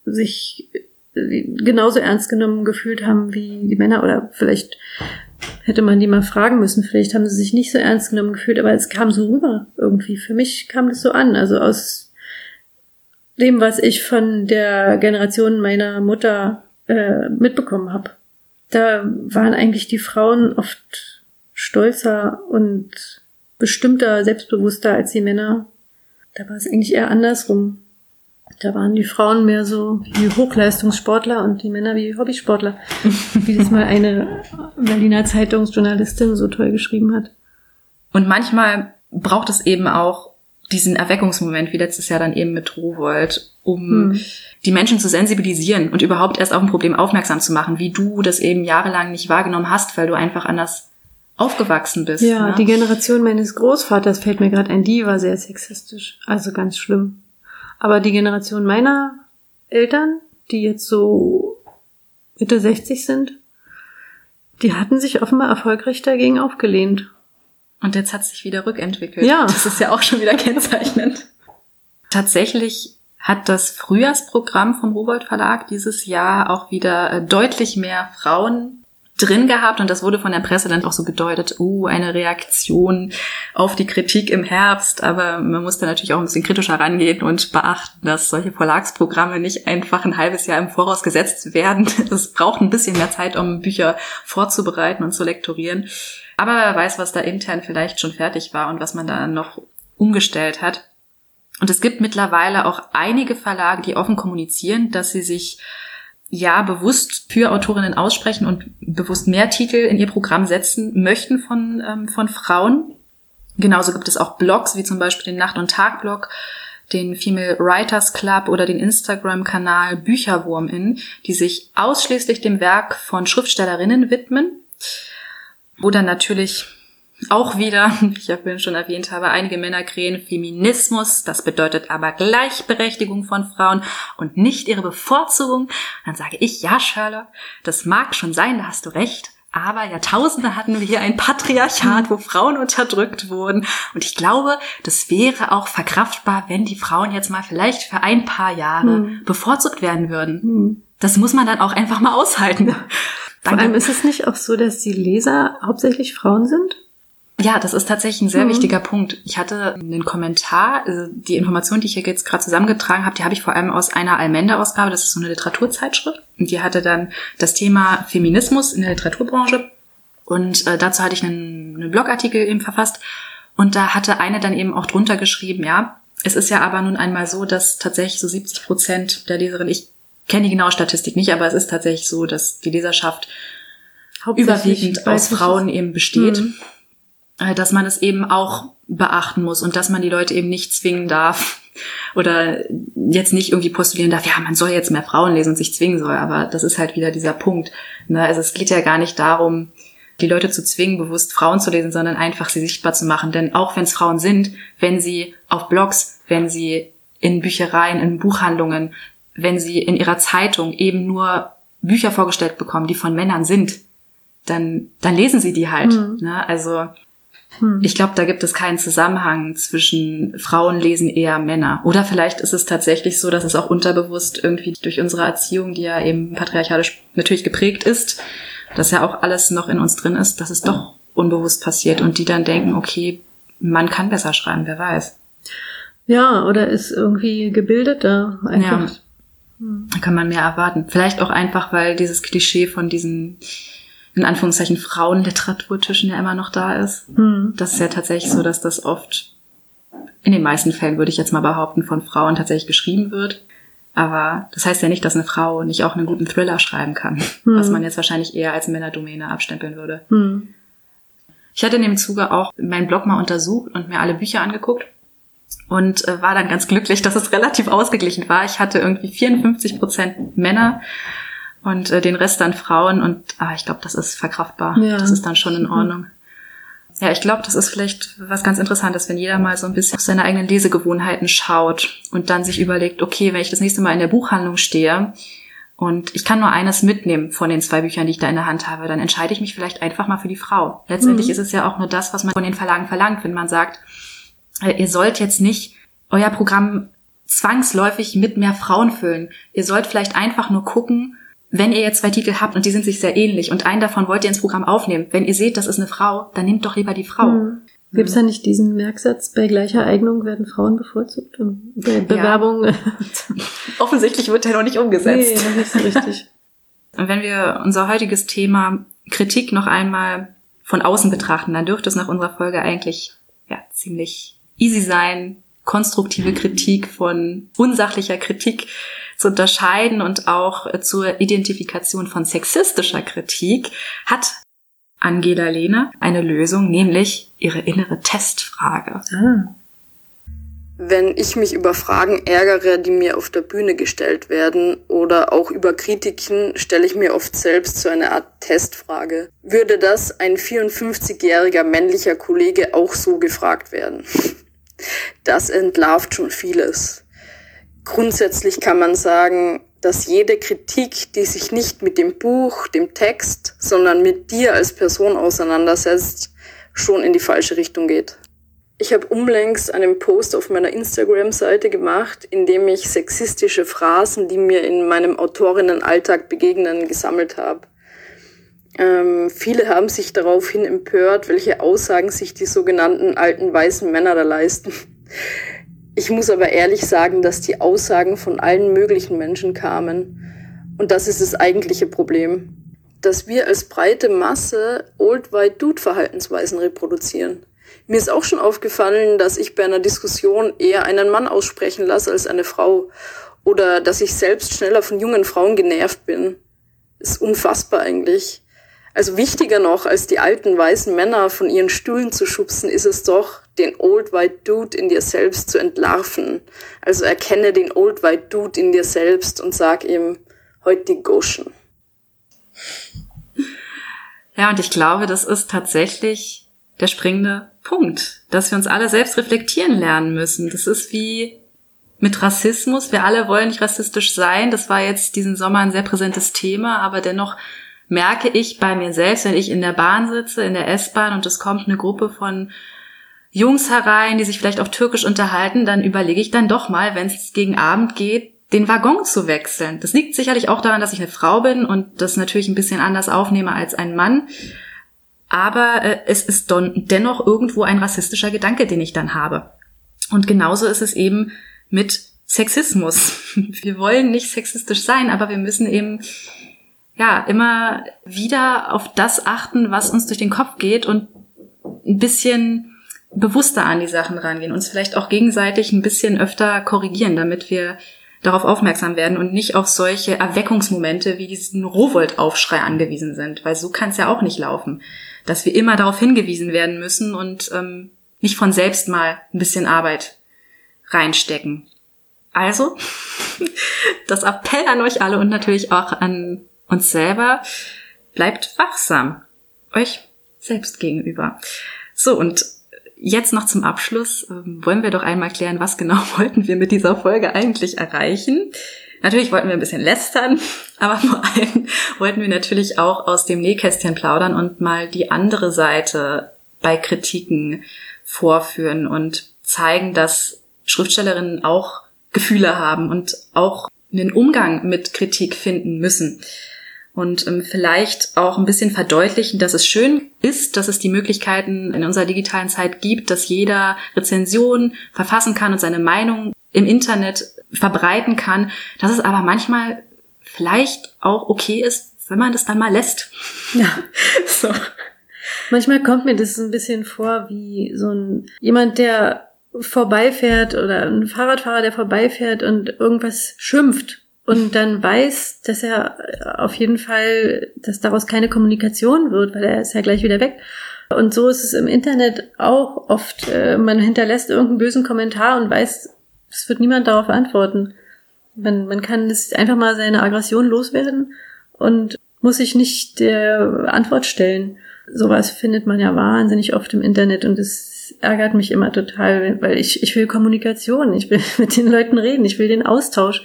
sich genauso ernst genommen gefühlt haben wie die Männer oder vielleicht hätte man die mal fragen müssen. Vielleicht haben sie sich nicht so ernst genommen gefühlt, aber es kam so rüber irgendwie. Für mich kam das so an. Also aus dem, was ich von der Generation meiner Mutter äh, mitbekommen habe. Da waren eigentlich die Frauen oft stolzer und bestimmter, selbstbewusster als die Männer. Da war es eigentlich eher andersrum. Da waren die Frauen mehr so wie Hochleistungssportler und die Männer wie Hobbysportler, wie das mal eine Berliner Zeitungsjournalistin so toll geschrieben hat. Und manchmal braucht es eben auch diesen Erweckungsmoment, wie letztes Jahr dann eben mit Rowold, um hm. die Menschen zu sensibilisieren und überhaupt erst auf ein Problem aufmerksam zu machen, wie du das eben jahrelang nicht wahrgenommen hast, weil du einfach anders aufgewachsen bist. Ja, ne? die Generation meines Großvaters fällt mir gerade ein, die war sehr sexistisch. Also ganz schlimm. Aber die Generation meiner Eltern, die jetzt so Mitte 60 sind, die hatten sich offenbar erfolgreich dagegen aufgelehnt. Und jetzt hat sich wieder rückentwickelt. Ja. Das ist ja auch schon wieder kennzeichnend. Tatsächlich hat das Frühjahrsprogramm vom Robolt Verlag dieses Jahr auch wieder äh, deutlich mehr Frauen drin gehabt und das wurde von der Presse dann auch so gedeutet, uh, eine Reaktion auf die Kritik im Herbst, aber man muss da natürlich auch ein bisschen kritischer rangehen und beachten, dass solche Verlagsprogramme nicht einfach ein halbes Jahr im Voraus gesetzt werden. Es braucht ein bisschen mehr Zeit, um Bücher vorzubereiten und zu lektorieren. Aber wer weiß, was da intern vielleicht schon fertig war und was man da noch umgestellt hat. Und es gibt mittlerweile auch einige Verlage, die offen kommunizieren, dass sie sich ja bewusst für Autorinnen aussprechen und bewusst mehr Titel in ihr Programm setzen möchten von, ähm, von Frauen. Genauso gibt es auch Blogs, wie zum Beispiel den Nacht- und Tag-Blog, den Female Writers Club oder den Instagram-Kanal Bücherwurmin, die sich ausschließlich dem Werk von Schriftstellerinnen widmen. Oder natürlich auch wieder, ich ja vorhin schon erwähnt habe, einige Männer krähen Feminismus, das bedeutet aber Gleichberechtigung von Frauen und nicht ihre Bevorzugung. Dann sage ich, ja, Sherlock, das mag schon sein, da hast du recht. Aber Jahrtausende hatten wir hier ein Patriarchat, wo Frauen unterdrückt wurden. Und ich glaube, das wäre auch verkraftbar, wenn die Frauen jetzt mal vielleicht für ein paar Jahre hm. bevorzugt werden würden. Hm. Das muss man dann auch einfach mal aushalten. Vor allem ist es nicht auch so, dass die Leser hauptsächlich Frauen sind? Ja, das ist tatsächlich ein sehr mhm. wichtiger Punkt. Ich hatte einen Kommentar, also die Information, die ich hier jetzt gerade zusammengetragen habe, die habe ich vor allem aus einer Almenda-Ausgabe, das ist so eine Literaturzeitschrift. Und die hatte dann das Thema Feminismus in der Literaturbranche. Und äh, dazu hatte ich einen, einen Blogartikel eben verfasst. Und da hatte eine dann eben auch drunter geschrieben, ja, es ist ja aber nun einmal so, dass tatsächlich so 70 Prozent der Leserinnen, ich kenne die genaue Statistik nicht, aber es ist tatsächlich so, dass die Leserschaft überwiegend aus Frauen eben besteht. Mhm. Äh, dass man es eben auch beachten muss und dass man die Leute eben nicht zwingen darf oder jetzt nicht irgendwie postulieren darf, ja, man soll jetzt mehr Frauen lesen und sich zwingen soll, aber das ist halt wieder dieser Punkt. Ne? Also es geht ja gar nicht darum, die Leute zu zwingen, bewusst Frauen zu lesen, sondern einfach sie sichtbar zu machen. Denn auch wenn es Frauen sind, wenn sie auf Blogs, wenn sie in Büchereien, in Buchhandlungen, wenn sie in ihrer Zeitung eben nur Bücher vorgestellt bekommen, die von Männern sind, dann, dann lesen sie die halt. Mhm. Ne? Also hm. Ich glaube, da gibt es keinen Zusammenhang zwischen Frauen lesen eher Männer. Oder vielleicht ist es tatsächlich so, dass es auch unterbewusst irgendwie durch unsere Erziehung, die ja eben patriarchalisch natürlich geprägt ist, dass ja auch alles noch in uns drin ist, dass es doch unbewusst passiert und die dann denken, okay, man kann besser schreiben, wer weiß. Ja, oder ist irgendwie gebildeter einfach. Ja. Da kann man mehr erwarten. Vielleicht auch einfach, weil dieses Klischee von diesen in Anführungszeichen Frauenliteraturtischen ja immer noch da ist. Mhm. Das ist ja tatsächlich so, dass das oft in den meisten Fällen, würde ich jetzt mal behaupten, von Frauen tatsächlich geschrieben wird. Aber das heißt ja nicht, dass eine Frau nicht auch einen guten Thriller schreiben kann, mhm. was man jetzt wahrscheinlich eher als Männerdomäne abstempeln würde. Mhm. Ich hatte in dem Zuge auch meinen Blog mal untersucht und mir alle Bücher angeguckt und äh, war dann ganz glücklich, dass es relativ ausgeglichen war. Ich hatte irgendwie 54 Prozent Männer und äh, den Rest dann Frauen und ah, ich glaube, das ist verkraftbar. Ja. Das ist dann schon in Ordnung. Ja, ich glaube, das ist vielleicht was ganz Interessantes, wenn jeder mal so ein bisschen auf seine eigenen Lesegewohnheiten schaut und dann sich überlegt, okay, wenn ich das nächste Mal in der Buchhandlung stehe und ich kann nur eines mitnehmen von den zwei Büchern, die ich da in der Hand habe, dann entscheide ich mich vielleicht einfach mal für die Frau. Letztendlich mhm. ist es ja auch nur das, was man von den Verlagen verlangt, wenn man sagt, äh, ihr sollt jetzt nicht euer Programm zwangsläufig mit mehr Frauen füllen. Ihr sollt vielleicht einfach nur gucken, wenn ihr jetzt zwei Titel habt und die sind sich sehr ähnlich und einen davon wollt ihr ins Programm aufnehmen, wenn ihr seht, das ist eine Frau, dann nehmt doch lieber die Frau. Mhm. Gibt es da nicht diesen Merksatz, bei gleicher Eignung werden Frauen bevorzugt? Und bei Bewerbung? Ja. Offensichtlich wird der noch nicht umgesetzt. Nee, nicht so richtig. Und wenn wir unser heutiges Thema Kritik noch einmal von außen betrachten, dann dürfte es nach unserer Folge eigentlich ja ziemlich easy sein, konstruktive Kritik von unsachlicher Kritik zu unterscheiden und auch äh, zur Identifikation von sexistischer Kritik hat Angela Lehner eine Lösung, nämlich ihre innere Testfrage. Ah. Wenn ich mich über Fragen ärgere, die mir auf der Bühne gestellt werden oder auch über Kritiken, stelle ich mir oft selbst so eine Art Testfrage. Würde das ein 54-jähriger männlicher Kollege auch so gefragt werden? Das entlarvt schon vieles. Grundsätzlich kann man sagen, dass jede Kritik, die sich nicht mit dem Buch, dem Text, sondern mit dir als Person auseinandersetzt, schon in die falsche Richtung geht. Ich habe unlängst einen Post auf meiner Instagram-Seite gemacht, in dem ich sexistische Phrasen, die mir in meinem Autorinnenalltag begegnen, gesammelt habe. Ähm, viele haben sich daraufhin empört, welche Aussagen sich die sogenannten alten weißen Männer da leisten. Ich muss aber ehrlich sagen, dass die Aussagen von allen möglichen Menschen kamen. Und das ist das eigentliche Problem. Dass wir als breite Masse Old White Dude Verhaltensweisen reproduzieren. Mir ist auch schon aufgefallen, dass ich bei einer Diskussion eher einen Mann aussprechen lasse als eine Frau. Oder dass ich selbst schneller von jungen Frauen genervt bin. Ist unfassbar eigentlich. Also wichtiger noch, als die alten weißen Männer von ihren Stühlen zu schubsen, ist es doch, den Old White Dude in dir selbst zu entlarven. Also erkenne den Old White Dude in dir selbst und sag ihm, heute die Goshen. Ja, und ich glaube, das ist tatsächlich der springende Punkt, dass wir uns alle selbst reflektieren lernen müssen. Das ist wie mit Rassismus. Wir alle wollen nicht rassistisch sein. Das war jetzt diesen Sommer ein sehr präsentes Thema, aber dennoch merke ich bei mir selbst, wenn ich in der Bahn sitze, in der S-Bahn und es kommt eine Gruppe von Jungs herein, die sich vielleicht auf Türkisch unterhalten, dann überlege ich dann doch mal, wenn es gegen Abend geht, den Waggon zu wechseln. Das liegt sicherlich auch daran, dass ich eine Frau bin und das natürlich ein bisschen anders aufnehme als ein Mann. Aber äh, es ist dennoch irgendwo ein rassistischer Gedanke, den ich dann habe. Und genauso ist es eben mit Sexismus. Wir wollen nicht sexistisch sein, aber wir müssen eben ja immer wieder auf das achten, was uns durch den Kopf geht und ein bisschen bewusster an die Sachen rangehen, uns vielleicht auch gegenseitig ein bisschen öfter korrigieren, damit wir darauf aufmerksam werden und nicht auf solche Erweckungsmomente wie diesen Rohwold-Aufschrei angewiesen sind, weil so kann es ja auch nicht laufen, dass wir immer darauf hingewiesen werden müssen und ähm, nicht von selbst mal ein bisschen Arbeit reinstecken. Also, das Appell an euch alle und natürlich auch an uns selber, bleibt wachsam, euch selbst gegenüber. So, und Jetzt noch zum Abschluss ähm, wollen wir doch einmal klären, was genau wollten wir mit dieser Folge eigentlich erreichen. Natürlich wollten wir ein bisschen lästern, aber vor allem wollten wir natürlich auch aus dem Nähkästchen plaudern und mal die andere Seite bei Kritiken vorführen und zeigen, dass Schriftstellerinnen auch Gefühle haben und auch einen Umgang mit Kritik finden müssen und ähm, vielleicht auch ein bisschen verdeutlichen, dass es schön ist, dass es die Möglichkeiten in unserer digitalen Zeit gibt, dass jeder Rezension verfassen kann und seine Meinung im Internet verbreiten kann, dass es aber manchmal vielleicht auch okay ist, wenn man das dann mal lässt. Ja, so. Manchmal kommt mir das ein bisschen vor wie so ein jemand, der vorbeifährt oder ein Fahrradfahrer, der vorbeifährt und irgendwas schimpft und dann weiß, dass er auf jeden Fall, dass daraus keine Kommunikation wird, weil er ist ja gleich wieder weg. Und so ist es im Internet auch oft. Äh, man hinterlässt irgendeinen bösen Kommentar und weiß, es wird niemand darauf antworten. Man, man kann es einfach mal seine Aggression loswerden und muss sich nicht der Antwort stellen. Sowas findet man ja wahnsinnig oft im Internet und es ärgert mich immer total, weil ich, ich will Kommunikation, ich will mit den Leuten reden, ich will den Austausch.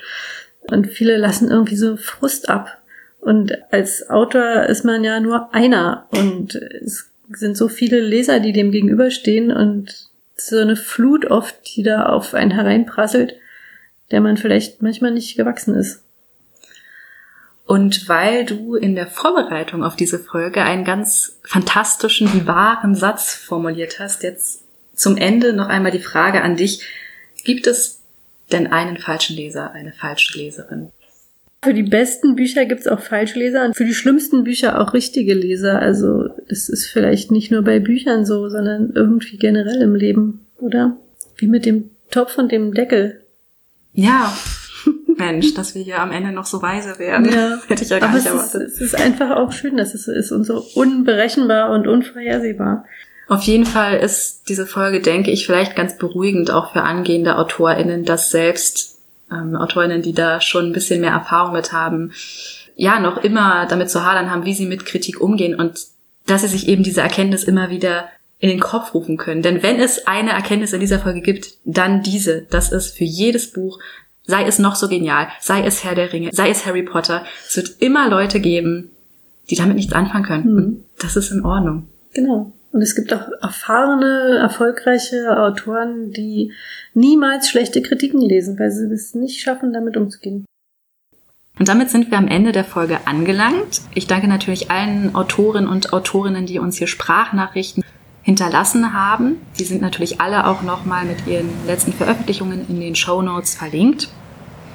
Und viele lassen irgendwie so Frust ab. Und als Autor ist man ja nur einer. Und es sind so viele Leser, die dem gegenüberstehen und so eine Flut oft, die da auf einen hereinprasselt, der man vielleicht manchmal nicht gewachsen ist. Und weil du in der Vorbereitung auf diese Folge einen ganz fantastischen, wahren Satz formuliert hast, jetzt zum Ende noch einmal die Frage an dich. Gibt es denn einen falschen Leser, eine falsche Leserin. Für die besten Bücher gibt's auch falsche Leser und für die schlimmsten Bücher auch richtige Leser. Also das ist vielleicht nicht nur bei Büchern so, sondern irgendwie generell im Leben, oder? Wie mit dem Topf und dem Deckel. Ja, Mensch, dass wir hier am Ende noch so weise werden. Ja. Hätte ich ja gar Aber nicht erwartet. Es ist, es ist einfach auch schön, dass es so ist und so unberechenbar und unvorhersehbar. Auf jeden Fall ist diese Folge, denke ich, vielleicht ganz beruhigend auch für angehende AutorInnen, dass selbst ähm, AutorInnen, die da schon ein bisschen mehr Erfahrung mit haben, ja, noch immer damit zu hadern haben, wie sie mit Kritik umgehen und dass sie sich eben diese Erkenntnis immer wieder in den Kopf rufen können. Denn wenn es eine Erkenntnis in dieser Folge gibt, dann diese. Das ist für jedes Buch, sei es noch so genial, sei es Herr der Ringe, sei es Harry Potter, es wird immer Leute geben, die damit nichts anfangen können. Mhm. Das ist in Ordnung. Genau. Und es gibt auch erfahrene, erfolgreiche Autoren, die niemals schlechte Kritiken lesen, weil sie es nicht schaffen, damit umzugehen. Und damit sind wir am Ende der Folge angelangt. Ich danke natürlich allen Autoren und Autorinnen, die uns hier Sprachnachrichten hinterlassen haben. Die sind natürlich alle auch nochmal mit ihren letzten Veröffentlichungen in den Show Notes verlinkt.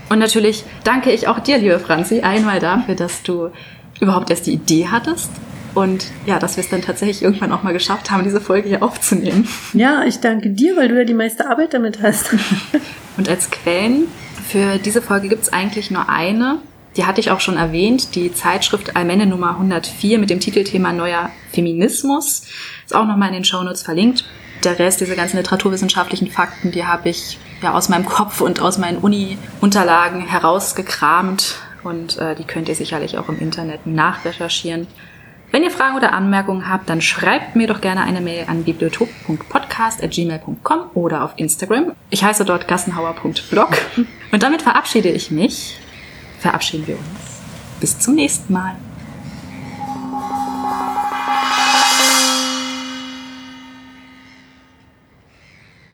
Und natürlich danke ich auch dir, liebe Franzi, einmal dafür, dass du überhaupt erst die Idee hattest, und ja, dass wir es dann tatsächlich irgendwann auch mal geschafft haben, diese Folge hier aufzunehmen. Ja, ich danke dir, weil du ja die meiste Arbeit damit hast. Und als Quellen für diese Folge gibt es eigentlich nur eine. Die hatte ich auch schon erwähnt, die Zeitschrift Almenne Nummer 104 mit dem Titelthema Neuer Feminismus. Ist auch nochmal in den Shownotes verlinkt. der Rest, diese ganzen literaturwissenschaftlichen Fakten, die habe ich ja aus meinem Kopf und aus meinen Uni-Unterlagen herausgekramt und äh, die könnt ihr sicherlich auch im Internet nachrecherchieren. Wenn ihr Fragen oder Anmerkungen habt, dann schreibt mir doch gerne eine Mail an bibliotop.podcast.gmail.com oder auf Instagram. Ich heiße dort gassenhauer.blog. Und damit verabschiede ich mich. Verabschieden wir uns. Bis zum nächsten Mal.